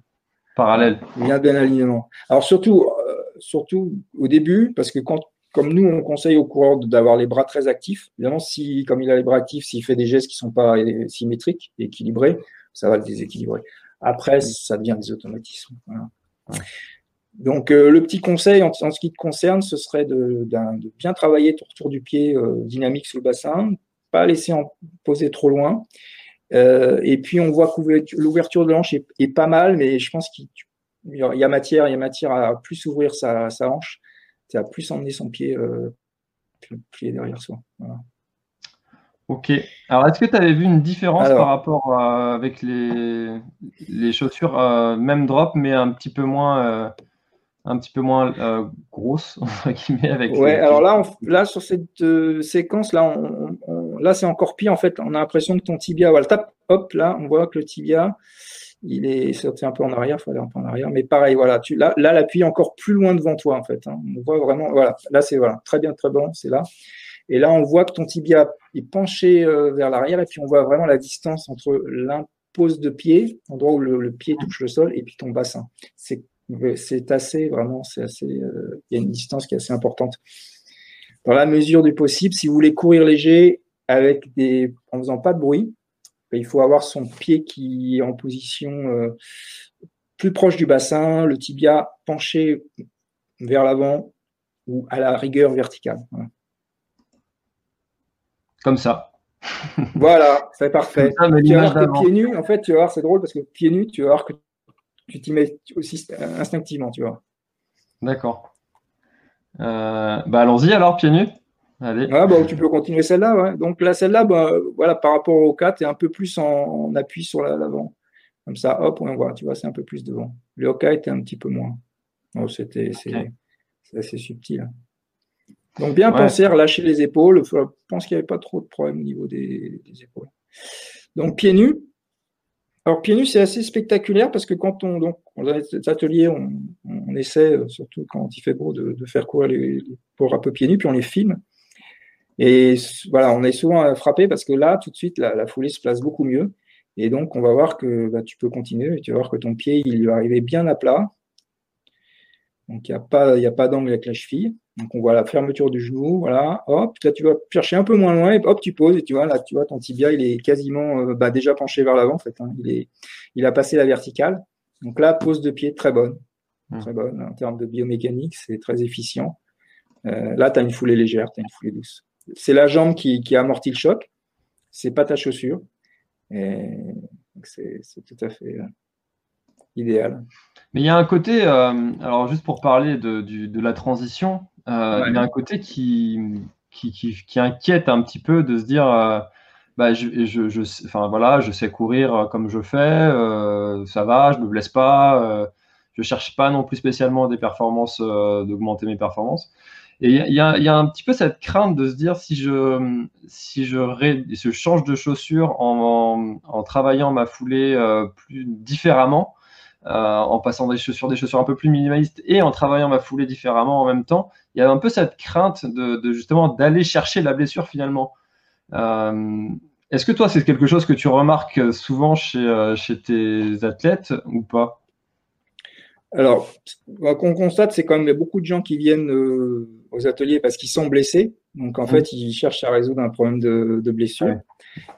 Parallèle. Il y a bien alignement. Alors, surtout, euh, surtout au début, parce que quand, comme nous, on conseille au coureur d'avoir les bras très actifs, évidemment, si, comme il a les bras actifs, s'il fait des gestes qui sont pas symétriques, équilibrés, ça va le déséquilibrer. Après, ça devient des automatismes. Voilà. Donc, euh, le petit conseil en, en, ce qui te concerne, ce serait de, de bien travailler ton retour du pied euh, dynamique sous le bassin, pas laisser en poser trop loin. Euh, et puis, on voit que l'ouverture de l'hanche est, est, pas mal, mais je pense qu'il y a matière, il y a matière à plus ouvrir sa, sa hanche, à plus emmener son pied, pied derrière soi. Voilà. Ok. Alors, est-ce que tu avais vu une différence Alors, par rapport à, avec les, les chaussures, euh, même drop, mais un petit peu moins, euh, un petit peu moins euh, grosse entre guillemets avec. Ouais. Alors là, on, là sur cette euh, séquence là, on, on, là c'est encore pire en fait. On a l'impression que ton tibia, voilà, tape, hop, là, on voit que le tibia, il est sorti un peu en arrière, il faut aller un peu en arrière, mais pareil, voilà, tu, là, là l'appui est encore plus loin devant toi en fait. Hein. On voit vraiment, voilà, là c'est voilà, très bien, très bon, c'est là. Et là, on voit que ton tibia est penché euh, vers l'arrière et puis on voit vraiment la distance entre l'impose de pied, endroit où le, pied touche le sol, et puis ton bassin. C'est, c'est assez, vraiment, c'est assez, euh, il y a une distance qui est assez importante. Dans la mesure du possible, si vous voulez courir léger avec des, en faisant pas de bruit, ben, il faut avoir son pied qui est en position euh, plus proche du bassin, le tibia penché vers l'avant ou à la rigueur verticale. Voilà. Comme ça. voilà, c'est parfait. Ça, tu vas voir pieds nus, en fait, tu vas voir, c'est drôle parce que pieds nus, tu vas voir que tu t'y mets aussi instinctivement, tu vois. D'accord. Euh, bah allons-y alors, pieds nus. Allez. Ah, bah, tu peux continuer celle-là. Ouais. Donc là, celle-là, bah, voilà, par rapport au 4, tu es un peu plus en, en appui sur l'avant. Comme ça, hop, on voit, tu vois, c'est un peu plus devant. Le Oka était un petit peu moins. Oh, c'était, okay. assez subtil. Donc bien ouais. penser à relâcher les épaules. Je pense qu'il n'y avait pas trop de problème au niveau des, des, épaules. Donc pieds nus. Alors pieds nus, c'est assez spectaculaire parce que quand on donc dans les ateliers, on, on, essaie, surtout quand il fait beau, de, de faire courir les, les un peu pieds nus, puis on les filme. Et voilà, on est souvent frappé parce que là, tout de suite, la, la foulée se place beaucoup mieux. Et donc, on va voir que bah, tu peux continuer et tu vas voir que ton pied, il va arriver bien à plat. Donc, il n'y a pas, il a pas d'angle avec la cheville. Donc, on voit la fermeture du genou. Voilà. Hop, là, tu vas chercher un peu moins loin et hop, tu poses. Et tu vois, là, tu vois, ton tibia, il est quasiment euh, bah, déjà penché vers l'avant, en fait. Hein. Il, est, il a passé la verticale. Donc là, pose de pied très bonne. Hmm. Très bonne. En termes de biomécanique, c'est très efficient. Euh, là, tu as une foulée légère, tu as une foulée douce. C'est la jambe qui, qui amortit le choc. C'est pas ta chaussure. Et c'est tout à fait euh, idéal. Mais il y a un côté, alors juste pour parler de, du, de la transition, euh, Ouais. il y a un côté qui, qui, qui, qui inquiète un petit peu de se dire, euh, bah, je, je, enfin, voilà, je sais courir euh, comme je fais, ça va, je me blesse pas, je cherche pas non plus spécialement des performances, d'augmenter mes performances. Et il y y a- un petit peu cette crainte de se dire si je, si je, ré- si je change de chaussure en, en, en travaillant ma foulée euh, plus différemment, en passant des chaussures, des chaussures un peu plus minimalistes et en travaillant ma foulée différemment en même temps, il y a un peu cette crainte de, justement d'aller chercher la blessure finalement. Euh, Est-ce que toi, c'est quelque chose que tu remarques souvent chez, euh, tes athlètes ou pas? Alors, ce qu'on constate, c'est quand même beaucoup de gens qui viennent euh, aux ateliers parce qu'ils sont blessés. Donc, en fait, ils cherchent à résoudre un problème de, de blessure. Ouais.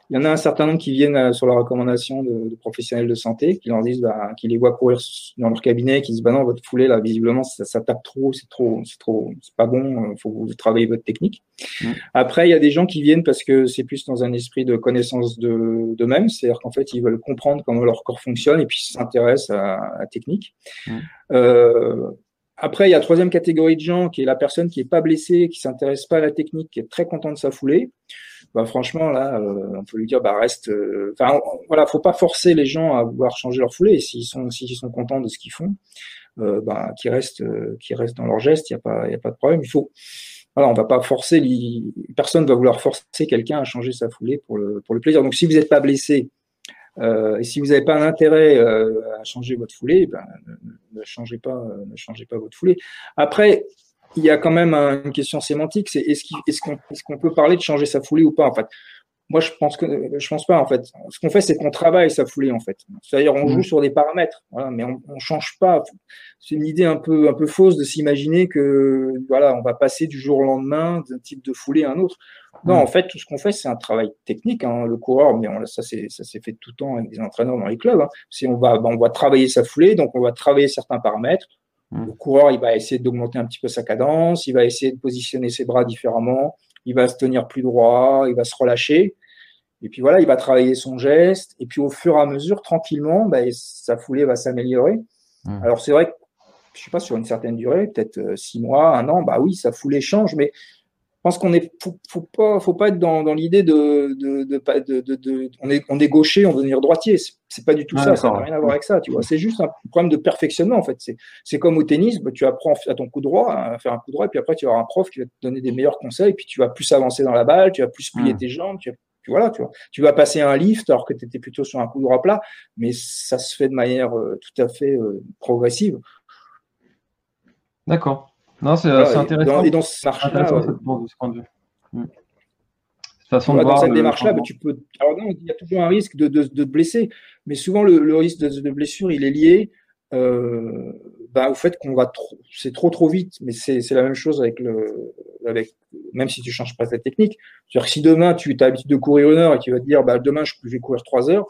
Il y en a un certain nombre qui viennent euh, sur la recommandation de, de professionnels de santé, qui leur disent, bah, qui les voient courir dans leur cabinet, qui disent, bah non, votre foulée, là, visiblement, ça, ça tape trop, c'est trop, c'est trop, c'est pas bon, il faut que vous travaillez votre technique. Après, il y a des gens qui viennent parce que c'est plus dans un esprit de connaissance de d'eux-mêmes, c'est-à-dire qu'en fait, ils veulent comprendre comment leur corps fonctionne et puis s'intéressent à, la technique. Euh, après, il y a la troisième catégorie de gens qui est la personne qui est pas blessée, qui s'intéresse pas à la technique, qui est très content de sa foulée. Bah, franchement, là, euh, on peut lui dire, bah, reste. euh, Enfin, on- voilà, faut pas forcer les gens à vouloir changer leur foulée. S'ils sont, s'ils sont contents de ce qu'ils font, euh, bah, qu'ils restent, euh, qu'ils restent dans leur geste. Il y a pas, a pas de problème. Il faut. Voilà, on va pas forcer. Personne va vouloir forcer quelqu'un à changer sa foulée pour le, pour le plaisir. Donc, si vous n'êtes pas blessé, euh, et si vous n'avez pas un intérêt euh, à changer votre foulée, ben, ne, ne changez pas, euh, ne changez pas votre foulée. Après, il y a quand même un- une question sémantique, c'est est-ce qu'on peut parler de changer sa foulée ou pas en fait? Moi, je pense que je pense pas en fait. Ce qu'on fait, c'est qu'on travaille sa foulée en fait. C'est-à-dire, on joue Mhm. sur des paramètres, voilà, mais on, on change pas. C'est une idée un peu un peu fausse de s'imaginer que voilà, on va passer du jour au lendemain d'un type de foulée à un autre. Non, Mhm. en fait, tout ce qu'on fait, c'est un travail technique. Hein. Le coureur, mais on- ça c'est ça s'est fait tout le temps avec des entraîneurs dans les clubs. Hein. C'est on va on va travailler sa foulée, donc on va travailler certains paramètres. Mm. Le coureur, il va essayer d'augmenter un petit peu sa cadence, il va essayer de positionner ses bras différemment, il va se tenir plus droit, il va se relâcher. Et puis voilà, il va travailler son geste. Et puis au fur et à mesure, tranquillement, bah, sa foulée va s'améliorer. Mm. Alors c'est vrai que, je sais pas, sur une certaine durée, peut-être euh, six mois, un an, bah oui, sa foulée change, mais pense qu'on est, faut, faut pas, faut pas être dans, dans l'idée de, on est, on est gaucher, on veut devenir droitier. C'est- pas du tout Ah, ça. Ça n'a rien à voir avec ça, tu vois. C'est juste un problème de perfectionnement, en fait. C'est, comme au tennis, bah, tu apprends à ton coup droit, à faire un coup droit, et puis après, tu vas avoir un prof qui va te donner des meilleurs conseils, puis tu vas plus avancer dans la balle, tu vas plus plier Mm. tes jambes, tu vas- voilà, tu vois. Tu vas passer un lift alors que tu étais plutôt sur un coup droit plat, mais ça se fait de manière euh, tout à fait euh, progressive. D'accord. Non, c'est et intéressant. dans, et dans euh, ce point de vue. Mm. Façon de dans cette démarche-là, bah, tu peux. Alors non, il y a toujours un risque de, de, de te blesser, mais souvent le, le risque de, de blessure, il est lié euh, bah, au fait qu'on va trop, c'est trop trop vite. Mais c'est la même chose avec le, avec même si tu changes pas ta technique. C'est-à-dire que si demain tu as l'habitude de courir une heure et tu vas te dire, bah demain je, vais courir trois heures,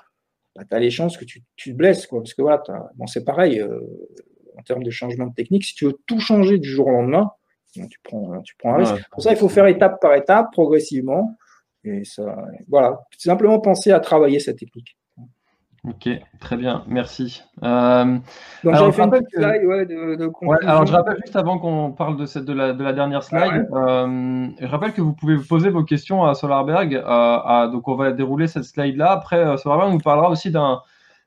bah, tu as les chances que tu, tu te blesses, quoi. Parce que voilà, bon c'est pareil euh, en termes de changement de technique. Si tu veux tout changer du jour au lendemain, bon, tu prends, tu prends un risque. Ouais. Pour ça, il faut faire étape par étape, progressivement. Et ça, voilà, simplement penser à travailler cette technique. Ok, très bien, merci. Euh, Donc Alors, fait une petite que- slide ouais, de, de Ouais, conclusion. alors je rappelle juste avant qu'on parle de, cette, de, la, de la dernière slide, euh, je rappelle que vous pouvez poser vos questions à Solarberg. euh, à- donc on va dérouler cette slide-là. Après, euh, Solarberg nous parlera aussi d'un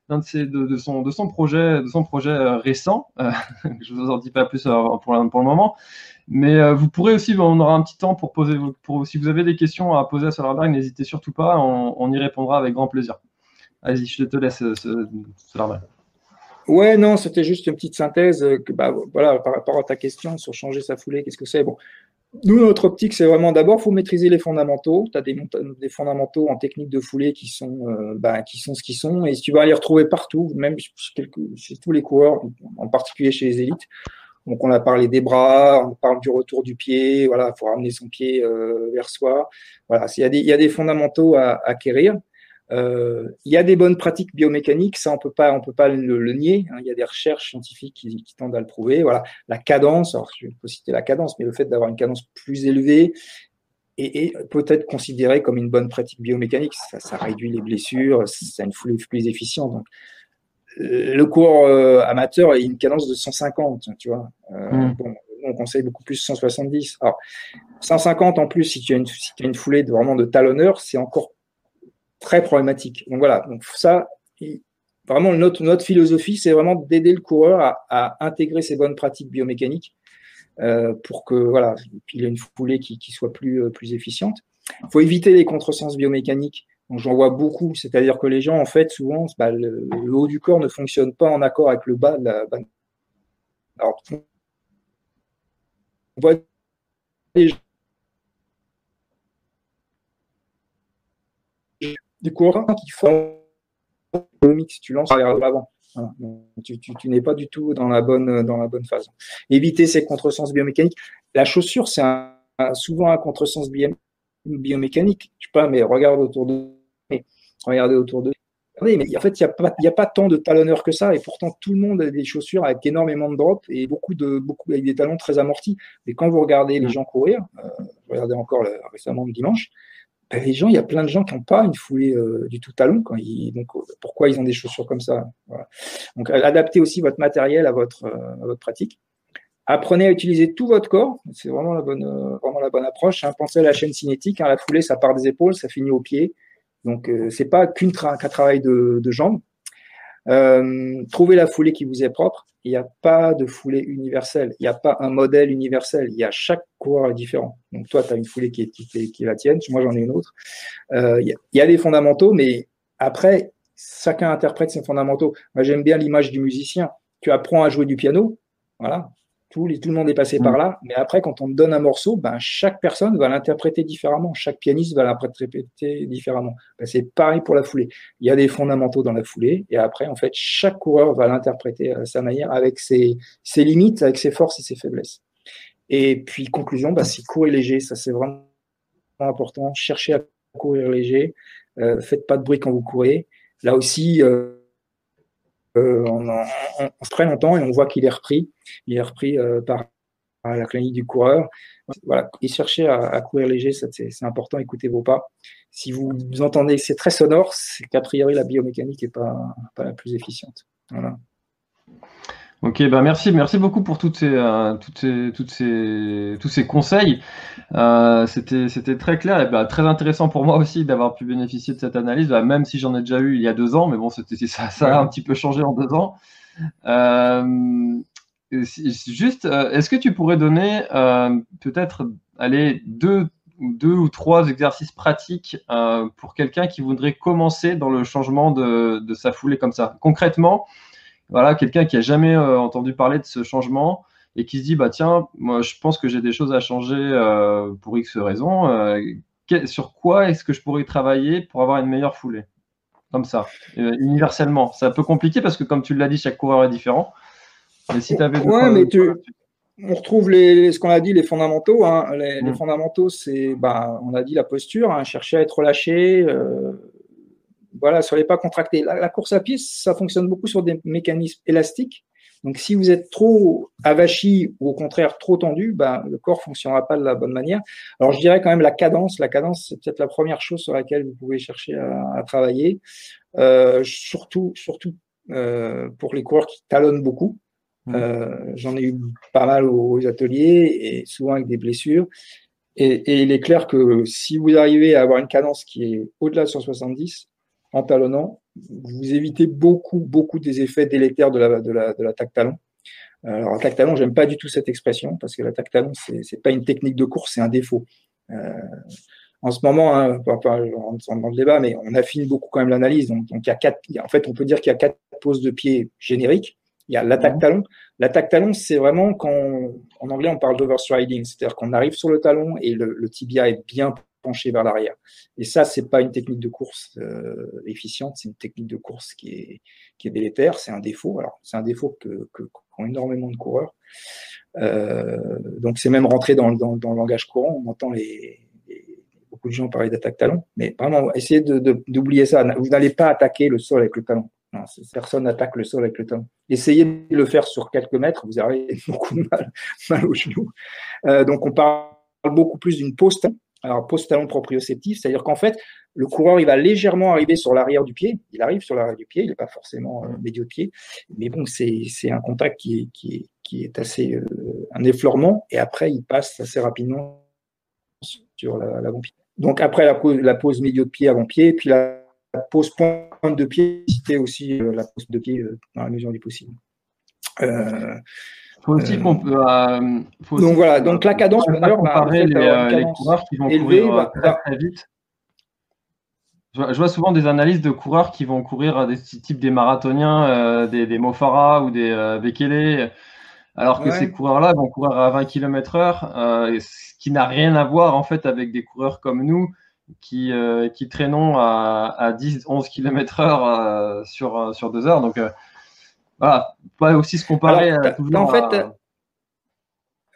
de, ses- de, son, de son projet, de son projet euh, récent. Euh, je vous en dis pas plus euh, pour, le- pour le moment. Mais vous pourrez aussi, on aura un petit temps pour poser, pour, si vous avez des questions à poser à Solarberg, n'hésitez surtout pas, on, y répondra avec grand plaisir. Vas-y, je te laisse, Solarberg. Ouais, non, c'était juste une petite synthèse bah, voilà, par rapport à ta question sur changer sa foulée, qu'est-ce que c'est? Bon, nous, notre optique, c'est vraiment d'abord, faut maîtriser les fondamentaux. Tu as des, des fondamentaux en technique de foulée qui sont, euh, bah, qui sont ce qu'ils sont, et tu vas les retrouver partout, même chez, quelques- chez tous les coureurs, en particulier chez les élites. Donc, on a parlé des bras, on parle du retour du pied, voilà, faut ramener son pied euh, vers soi. Voilà, il y, a des- y a des fondamentaux à acquérir. Euh, il y a des bonnes pratiques biomécaniques, ça on peut pas, on peut pas le, nier. Hein. il y a des recherches scientifiques qui, tendent à le prouver. Voilà, la cadence. Alors je peux citer la cadence, mais le fait d'avoir une cadence plus élevée est, peut-être considéré comme une bonne pratique biomécanique. Ça, réduit les blessures, ça a une foulée plus efficiente. Donc, le cours euh, amateur a une cadence de 150, tu vois. Euh, mmh. bon, on conseille beaucoup plus 170. Alors, 150 en plus, si tu as une, si tu as une foulée de, vraiment de talonneur, c'est encore très problématique. Donc voilà, donc ça, vraiment notre, philosophie, c'est vraiment d'aider le coureur à, intégrer ces bonnes pratiques biomécaniques euh, pour que voilà, il ait une foulée qui, soit plus, euh, plus efficiente. Il faut éviter les contresens biomécaniques. J'en vois beaucoup, c'est-à-dire que les gens, en fait, souvent, bah, le, haut du corps ne fonctionne pas en accord avec le bas de la. Alors, on voit les gens des coureurs qui font mix, tu lances vers l'avant. Tu, n'es pas du tout dans la bonne, dans la bonne phase. Éviter ces contresens biomécaniques. La chaussure, c'est souvent un contresens biomécanique. Je sais pas, mais regarde autour de regardez autour de mais en fait, il n'y a, pas, tant de talonneurs que ça, et pourtant tout le monde a des chaussures avec énormément de drop et beaucoup de beaucoup avec des talons très amortis. Mais quand vous regardez les mm. gens courir, euh, regardez encore récemment le dimanche, ben, les gens, il y a plein de gens qui n'ont pas une foulée euh, du tout talon. Quand ils, donc, euh, pourquoi ils ont des chaussures comme ça? Donc, adaptez aussi votre matériel à votre, euh, à votre pratique. Apprenez à utiliser tout votre corps. C'est vraiment la bonne, vraiment la bonne approche. Hein. Pensez à la chaîne cinétique. Hein. La foulée, ça part des épaules, ça finit aux pieds. Donc, c'est pas qu'un travail de, de jambes. Euh, trouvez la foulée qui vous est propre. Il n'y a pas de foulée universelle. Il n'y a pas un modèle universel. Il y a chaque coureur est différent. Donc toi, tu as une foulée qui est, qui, la tienne. Moi, j'en ai une autre. Euh, il, y a, des fondamentaux, mais après, chacun interprète ses fondamentaux. Moi, j'aime bien l'image du musicien. Tu apprends à jouer du piano. Voilà. Tout, le monde est passé par mm. là, mais après, quand on donne un morceau, ben, chaque personne va l'interpréter différemment, chaque pianiste va l'interpréter différemment. Ben, c'est pareil pour la foulée. Il y a des fondamentaux dans la foulée, et après, en fait, chaque coureur va l'interpréter à sa manière, avec ses, limites, avec ses forces et ses faiblesses. Et puis, conclusion, ben, c'est courir léger, ça c'est vraiment important. Cherchez à courir léger, euh, faites pas de bruit quand vous courez. Là aussi, euh, euh, on, se très longtemps et on voit qu'il est repris. Il est repris euh, par, la clinique du coureur. Voilà. Et à, courir léger, c'est important. Écoutez vos pas. Si vous, entendez que c'est très sonore, c'est qu'a priori la biomécanique n'est pas, la plus efficiente. Ok, bah merci, merci beaucoup pour toutes ces, euh, toutes ces, toutes ces, tous ces conseils. Euh, c'était, c'était très clair et bah, très intéressant pour moi aussi d'avoir pu bénéficier de cette analyse, bah, même si j'en ai déjà eu il y a deux ans, mais bon, c'était, ça, ça a un petit peu changé en deux ans. Euh, juste, est-ce que tu pourrais donner peut-être, deux, deux ou trois exercices pratiques pour quelqu'un qui voudrait commencer dans le changement de, de sa foulée comme ça? Concrètement, voilà, quelqu'un qui a jamais euh, entendu parler de ce changement et qui se dit bah tiens, moi je pense que j'ai des choses à changer euh, pour X raisons. Euh, sur quoi est-ce que je pourrais travailler pour avoir une meilleure foulée? Comme ça, universellement. C'est un peu compliqué parce que comme tu l'as dit, chaque coureur est différent. Mais si tu avais ouais, mais tu, on retrouve les, ce qu'on a dit, les fondamentaux. Hein. Les, mm. fondamentaux, c'est, bah, on a dit la posture, hein, chercher à être relâché, voilà, sur les pas contractés. La, course à pied, ça fonctionne beaucoup sur des mécanismes élastiques. Donc, si vous êtes trop avachi ou au contraire trop tendu, ben, le corps fonctionnera pas de la bonne manière. Alors, je dirais quand même la cadence. La cadence, c'est peut-être la première chose sur laquelle vous pouvez chercher à, travailler. Euh, surtout, surtout euh, pour les coureurs qui talonnent beaucoup. Mmh. Euh, j'en ai eu pas mal aux, ateliers et souvent avec des blessures. Et, et, il est clair que si vous arrivez à avoir une cadence qui est au-delà de 170, en talonnant, vous évitez beaucoup, beaucoup des effets délétères de la, de la, de l'attaque talon. Alors, attaque talon, j'aime pas du tout cette expression parce que l'attaque talon, c'est, c'est pas une technique de course, c'est un défaut. Euh, en ce moment, hein, dans le débat, mais on affine beaucoup quand même l'analyse. Donc, donc il y a quatre, en fait, on peut dire qu'il y a quatre poses de pied génériques. Il y a l'attaque talon. L'attaque talon, c'est vraiment quand, en anglais, on parle d'overstriding, c'est-à-dire qu'on arrive sur le talon et le, le tibia est bien penché vers l'arrière. Et ça, c'est pas une technique de course euh, efficiente, c'est une technique de course qui est, qui est délétère, c'est un défaut. Alors, c'est un défaut que, que qu'ont énormément de coureurs. Euh, donc, c'est même rentré dans, dans, le langage courant. On entend les, beaucoup de gens parlaient d'attaque talon, mais vraiment, essayez d'oublier ça. Vous n'allez pas attaquer le sol avec le talon. personne n'attaque le sol avec le talon. Essayez de le faire sur quelques mètres, vous aurez beaucoup de mal, mal au genou. Euh, donc, on parle beaucoup plus d'une pause. Alors, pause talon proprioceptif, c'est-à-dire qu'en fait, le coureur, il va légèrement arriver sur l'arrière du pied. Il arrive sur l'arrière du pied, il n'est pas forcément euh, médio de pied. Mais bon, c'est un contact qui est, assez euh, un effleurement. Et après, il passe assez rapidement sur l'avant-pied. Donc après la pose, milieu de pied avant-pied, puis la, pose pointe de pied, c'était aussi euh, la pose de pied dans la mesure du possible. Faut aussi qu'on peut. donc voilà, donc la cadence, comparer les, coureurs qui vont courir très, vite je vois souvent des analyses de coureurs qui vont courir des types des marathoniens, euh, des, des Mofara ou des euh, Bekele, alors que ces coureurs-là vont courir à 20 km heure, euh, ce qui n'a rien à voir en fait avec des coureurs comme nous qui, qui traînons à, à 10, 11 km heure sur, sur deux heures. Donc voilà, pas aussi se comparer à, en fait,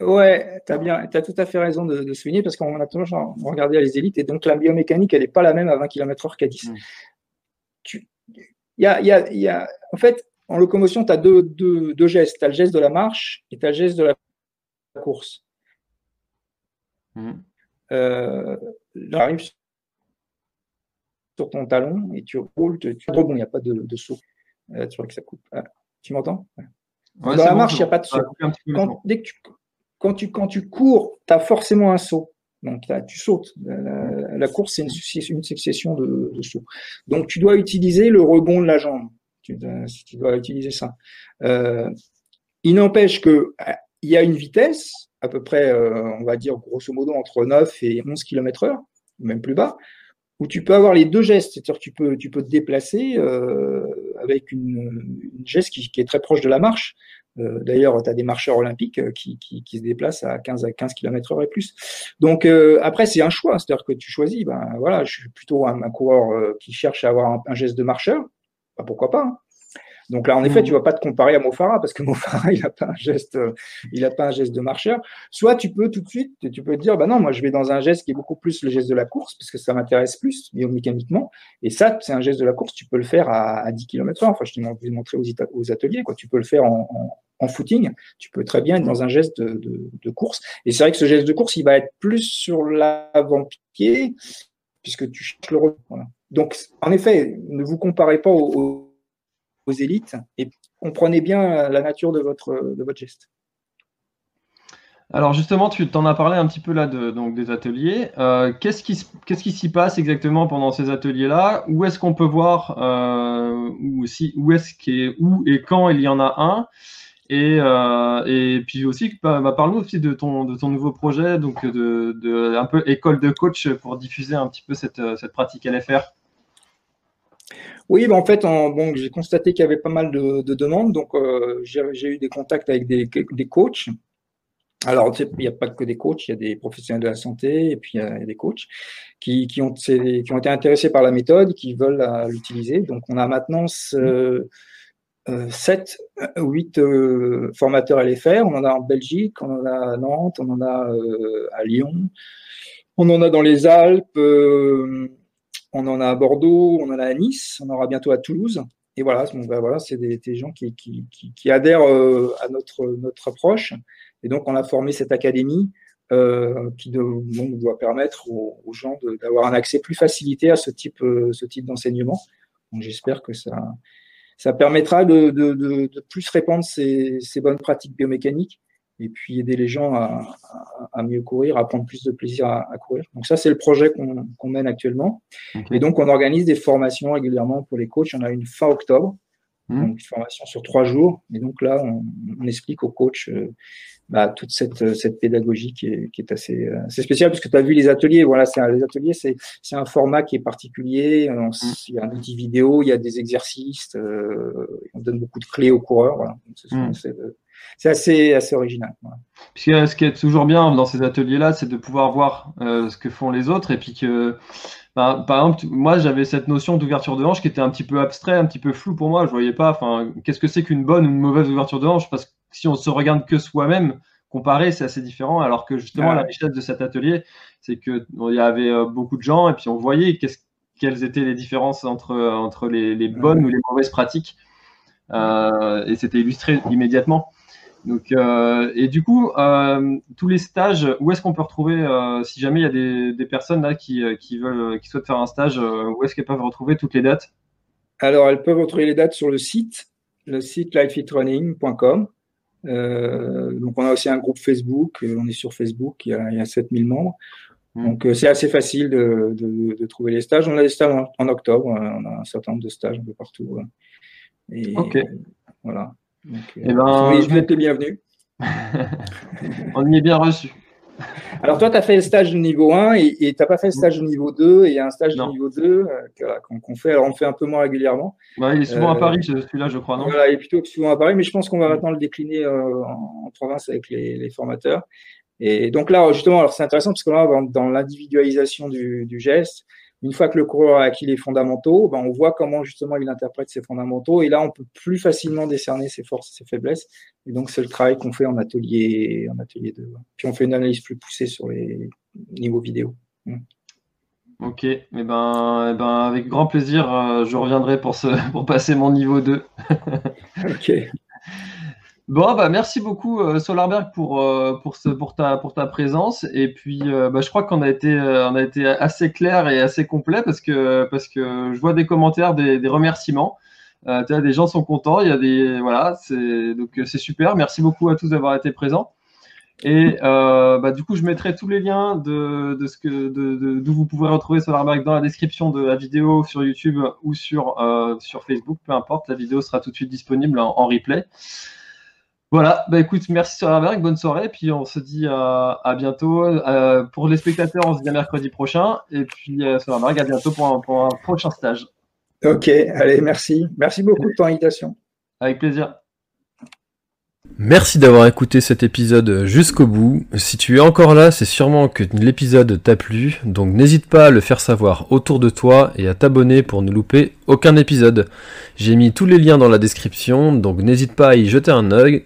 Ouais, tu as bien, as tout à fait raison de, souligner parce qu'on a toujours regardé les élites et donc la biomécanique, elle n'est pas la même à 20 km/h qu'à 10. Tu, y a, y a, y a, en fait, en locomotion, tu as deux, deux, deux gestes. Tu as le geste de la marche et tu as le geste de la course. Mmh. Euh, arrives sur ton talon et tu roules, tu, tu il n'y a pas de, de saut. Euh, tu vois que ça coupe. Tu m'entends? Dans la marche, il n'y a pas de saut. dès que tu, quand tu, quand tu cours, tu as forcément un saut. Donc tu sautes. La, course, c'est une, succession de, sauts. Donc tu dois utiliser le rebond de la jambe. Tu, dois utiliser ça. Euh, il n'empêche que euh, il y a une vitesse, à peu près, euh, on va dire grosso modo entre 9 et 11 km heure, même plus bas, où tu peux avoir les deux gestes. C'est-à-dire tu peux, tu peux te déplacer avec une, geste qui, est très proche de la marche. Euh, d'ailleurs, tu as des marcheurs olympiques euh, qui, se déplacent à 15 à 15 km heure et plus. Donc euh, après, c'est un choix, c'est-à-dire que tu choisis. Ben voilà, je suis plutôt un, coureur qui cherche à avoir un, geste de marcheur. Ben, pourquoi pas hein. Donc là, en effet, tu vas pas te comparer à Mofara parce que Mofara, il n'a pas un geste, il a pas un geste de marcheur. Soit tu peux tout de suite, tu peux te dire, bah non, moi je vais dans un geste qui est beaucoup plus le geste de la course parce que ça m'intéresse plus biomécaniquement. Et ça, c'est un geste de la course, tu peux le faire à, 10 km/h. Enfin, je t'ai montré aux, aux, ateliers, quoi. Tu peux le faire en, footing. Tu peux très bien être dans un geste de, course. Et c'est vrai que ce geste de course, il va être plus sur l'avant-pied puisque tu cherches le voilà. Donc, en effet, ne vous comparez pas aux aux élites et comprenez bien la nature de votre, geste. Alors justement, tu t'en as parlé un petit peu là donc des ateliers. Euh, qu'est-ce qui s'y passe exactement pendant ces ateliers-là? Où est-ce qu'on peut voir euh, où, où est-ce est où et quand il y en a un? Et, euh, puis aussi, bah, bah, parle-nous aussi de ton nouveau projet, donc un peu école de coach pour diffuser un petit peu cette pratique LFR. Oui, ben en fait, bon, j'ai constaté qu'il y avait pas mal de, demandes, donc euh, j'ai eu des contacts avec des, des coachs. Alors, il n'y a pas que des coachs, il y a des professionnels de la santé et puis il y a des coachs qui, qui, ont, qui ont été intéressés par la méthode, qui veulent l'utiliser. Donc, on a maintenant ce, euh, 7 ou 8 euh, formateurs LFR. On en a en Belgique, on en a à Nantes, on en a euh, à Lyon, on en a dans les Alpes. On en a à Bordeaux, on en a à Nice, on en aura bientôt à Toulouse. Et voilà, ben voilà c'est des, gens qui, adhèrent euh, à notre, notre approche. Et donc, on a formé cette académie euh, qui doit permettre aux, gens d'avoir un accès plus facilité à ce type, euh, type d'enseignement. J'espère que ça, ça permettra de, plus répandre ces, ces bonnes pratiques biomécaniques et puis aider les gens à, mieux courir, à prendre plus de plaisir à, courir. Donc ça, c'est le projet qu'on mène actuellement. Et donc, on organise des formations régulièrement pour les coachs. On a une fin octobre, mmh. donc une formation sur trois jours. Et donc là, on, explique aux coachs euh, bah, toute cette, cette pédagogie qui est, qui est assez, euh, assez spéciale, parce que tu as vu les ateliers. Voilà, c'est les ateliers, c'est un format qui est particulier. Mmh. il y a un outil vidéo, il y a des exercices, euh, on donne beaucoup de clés aux coureurs. Voilà. Donc, c'est assez, assez original. Puisque ce qui est toujours bien dans ces ateliers-là, c'est de pouvoir voir euh, ce que font les autres et puis que, ben, par exemple, moi j'avais cette notion d'ouverture de hanche qui était un petit peu abstrait, un petit peu flou pour moi. Je voyais pas, enfin, qu'est-ce que c'est qu'une bonne ou une mauvaise ouverture de hanche? Parce que si on se regarde que soi-même, comparer, c'est assez différent. Alors que justement, Ouais. la richesse de cet atelier, c'est que bon, il y avait euh, beaucoup de gens et puis on voyait quelles étaient les différences entre, entre les, les bonnes ou les mauvaises pratiques. Euh, et c'était illustré immédiatement. Donc, euh, et du coup, euh, tous les stages, où est-ce qu'on peut retrouver, euh, si jamais il y a des, des personnes là qui, euh, qui veulent, qui souhaitent faire un stage, euh, où est-ce qu'elles peuvent retrouver toutes les dates? Alors, elles peuvent retrouver les dates sur le site, le site lifefitrunning.com. Euh, donc, on a aussi un groupe Facebook. On est sur Facebook. Il y a, il y a 7000 membres. Mm. Donc, euh, c'est assez facile de, de- de trouver les stages. On a des stages en, en octobre. On a un certain nombre de stages un peu partout. Et Ok. voilà. Donc, euh, Eh ben, oui, je vous êtes les bienvenus. On y est bien reçu. Alors, toi, tu as fait le stage de niveau 1 et tu n'as pas fait le stage de niveau 2. Et il y a un stage Non. de niveau 2 euh, voilà, qu'on fait. Alors, on fait un peu moins régulièrement. Ouais, il est souvent à Euh, Paris, ce- celui-là, je crois, non? Voilà, il est plutôt souvent à Paris, mais je pense qu'on va maintenant le décliner euh, en, en province avec les, les formateurs. Et donc là, justement, alors c'est intéressant parce que là, dans, dans l'individualisation du, du geste, une fois que le coureur a acquis les fondamentaux, ben, on voit comment justement il interprète ses fondamentaux. Et là, on peut plus facilement décerner ses forces et ses faiblesses. Et donc, c'est le travail qu'on fait en atelier, en atelier 2. Puis on fait une analyse plus poussée sur les niveaux vidéo. Ok, eh ben, eh ben, avec grand plaisir, euh, je reviendrai pour, ce, pour passer mon niveau 2. Ok. Bon, bah, merci beaucoup, euh, Solarberg, pour, euh, pour, ce, pour, ta, pour ta présence. Et puis, euh, bah, je crois qu'on a, été, a été assez clair et assez complet parce que, parce que je vois des commentaires, des, des remerciements. Tu vois, des gens sont contents. Il y a des. Voilà, c'est, c'est super. Merci beaucoup à tous d'avoir été présents. Et bah, du coup, je mettrai tous les liens de, de de, d'où vous pouvez retrouver Solarberg dans la description de la vidéo sur YouTube ou sur, sur Facebook, peu importe. La vidéo sera tout de suite disponible en replay. Voilà, bah écoute, merci Solarberg, bonne soirée, puis on se dit à, à bientôt. Euh, pour les spectateurs, on se dit à mercredi prochain, et puis euh, Solarberg, à bientôt pour un, pour un prochain stage. Ok, allez, merci. Merci beaucoup de ton invitation. Avec plaisir. Merci d'avoir écouté cet épisode jusqu'au bout. Si tu es encore là, c'est sûrement que l'épisode t'a plu, donc n'hésite pas à le faire savoir autour de toi et à t'abonner pour ne louper aucun épisode. J'ai mis tous les liens dans la description, donc n'hésite pas à y jeter un œil.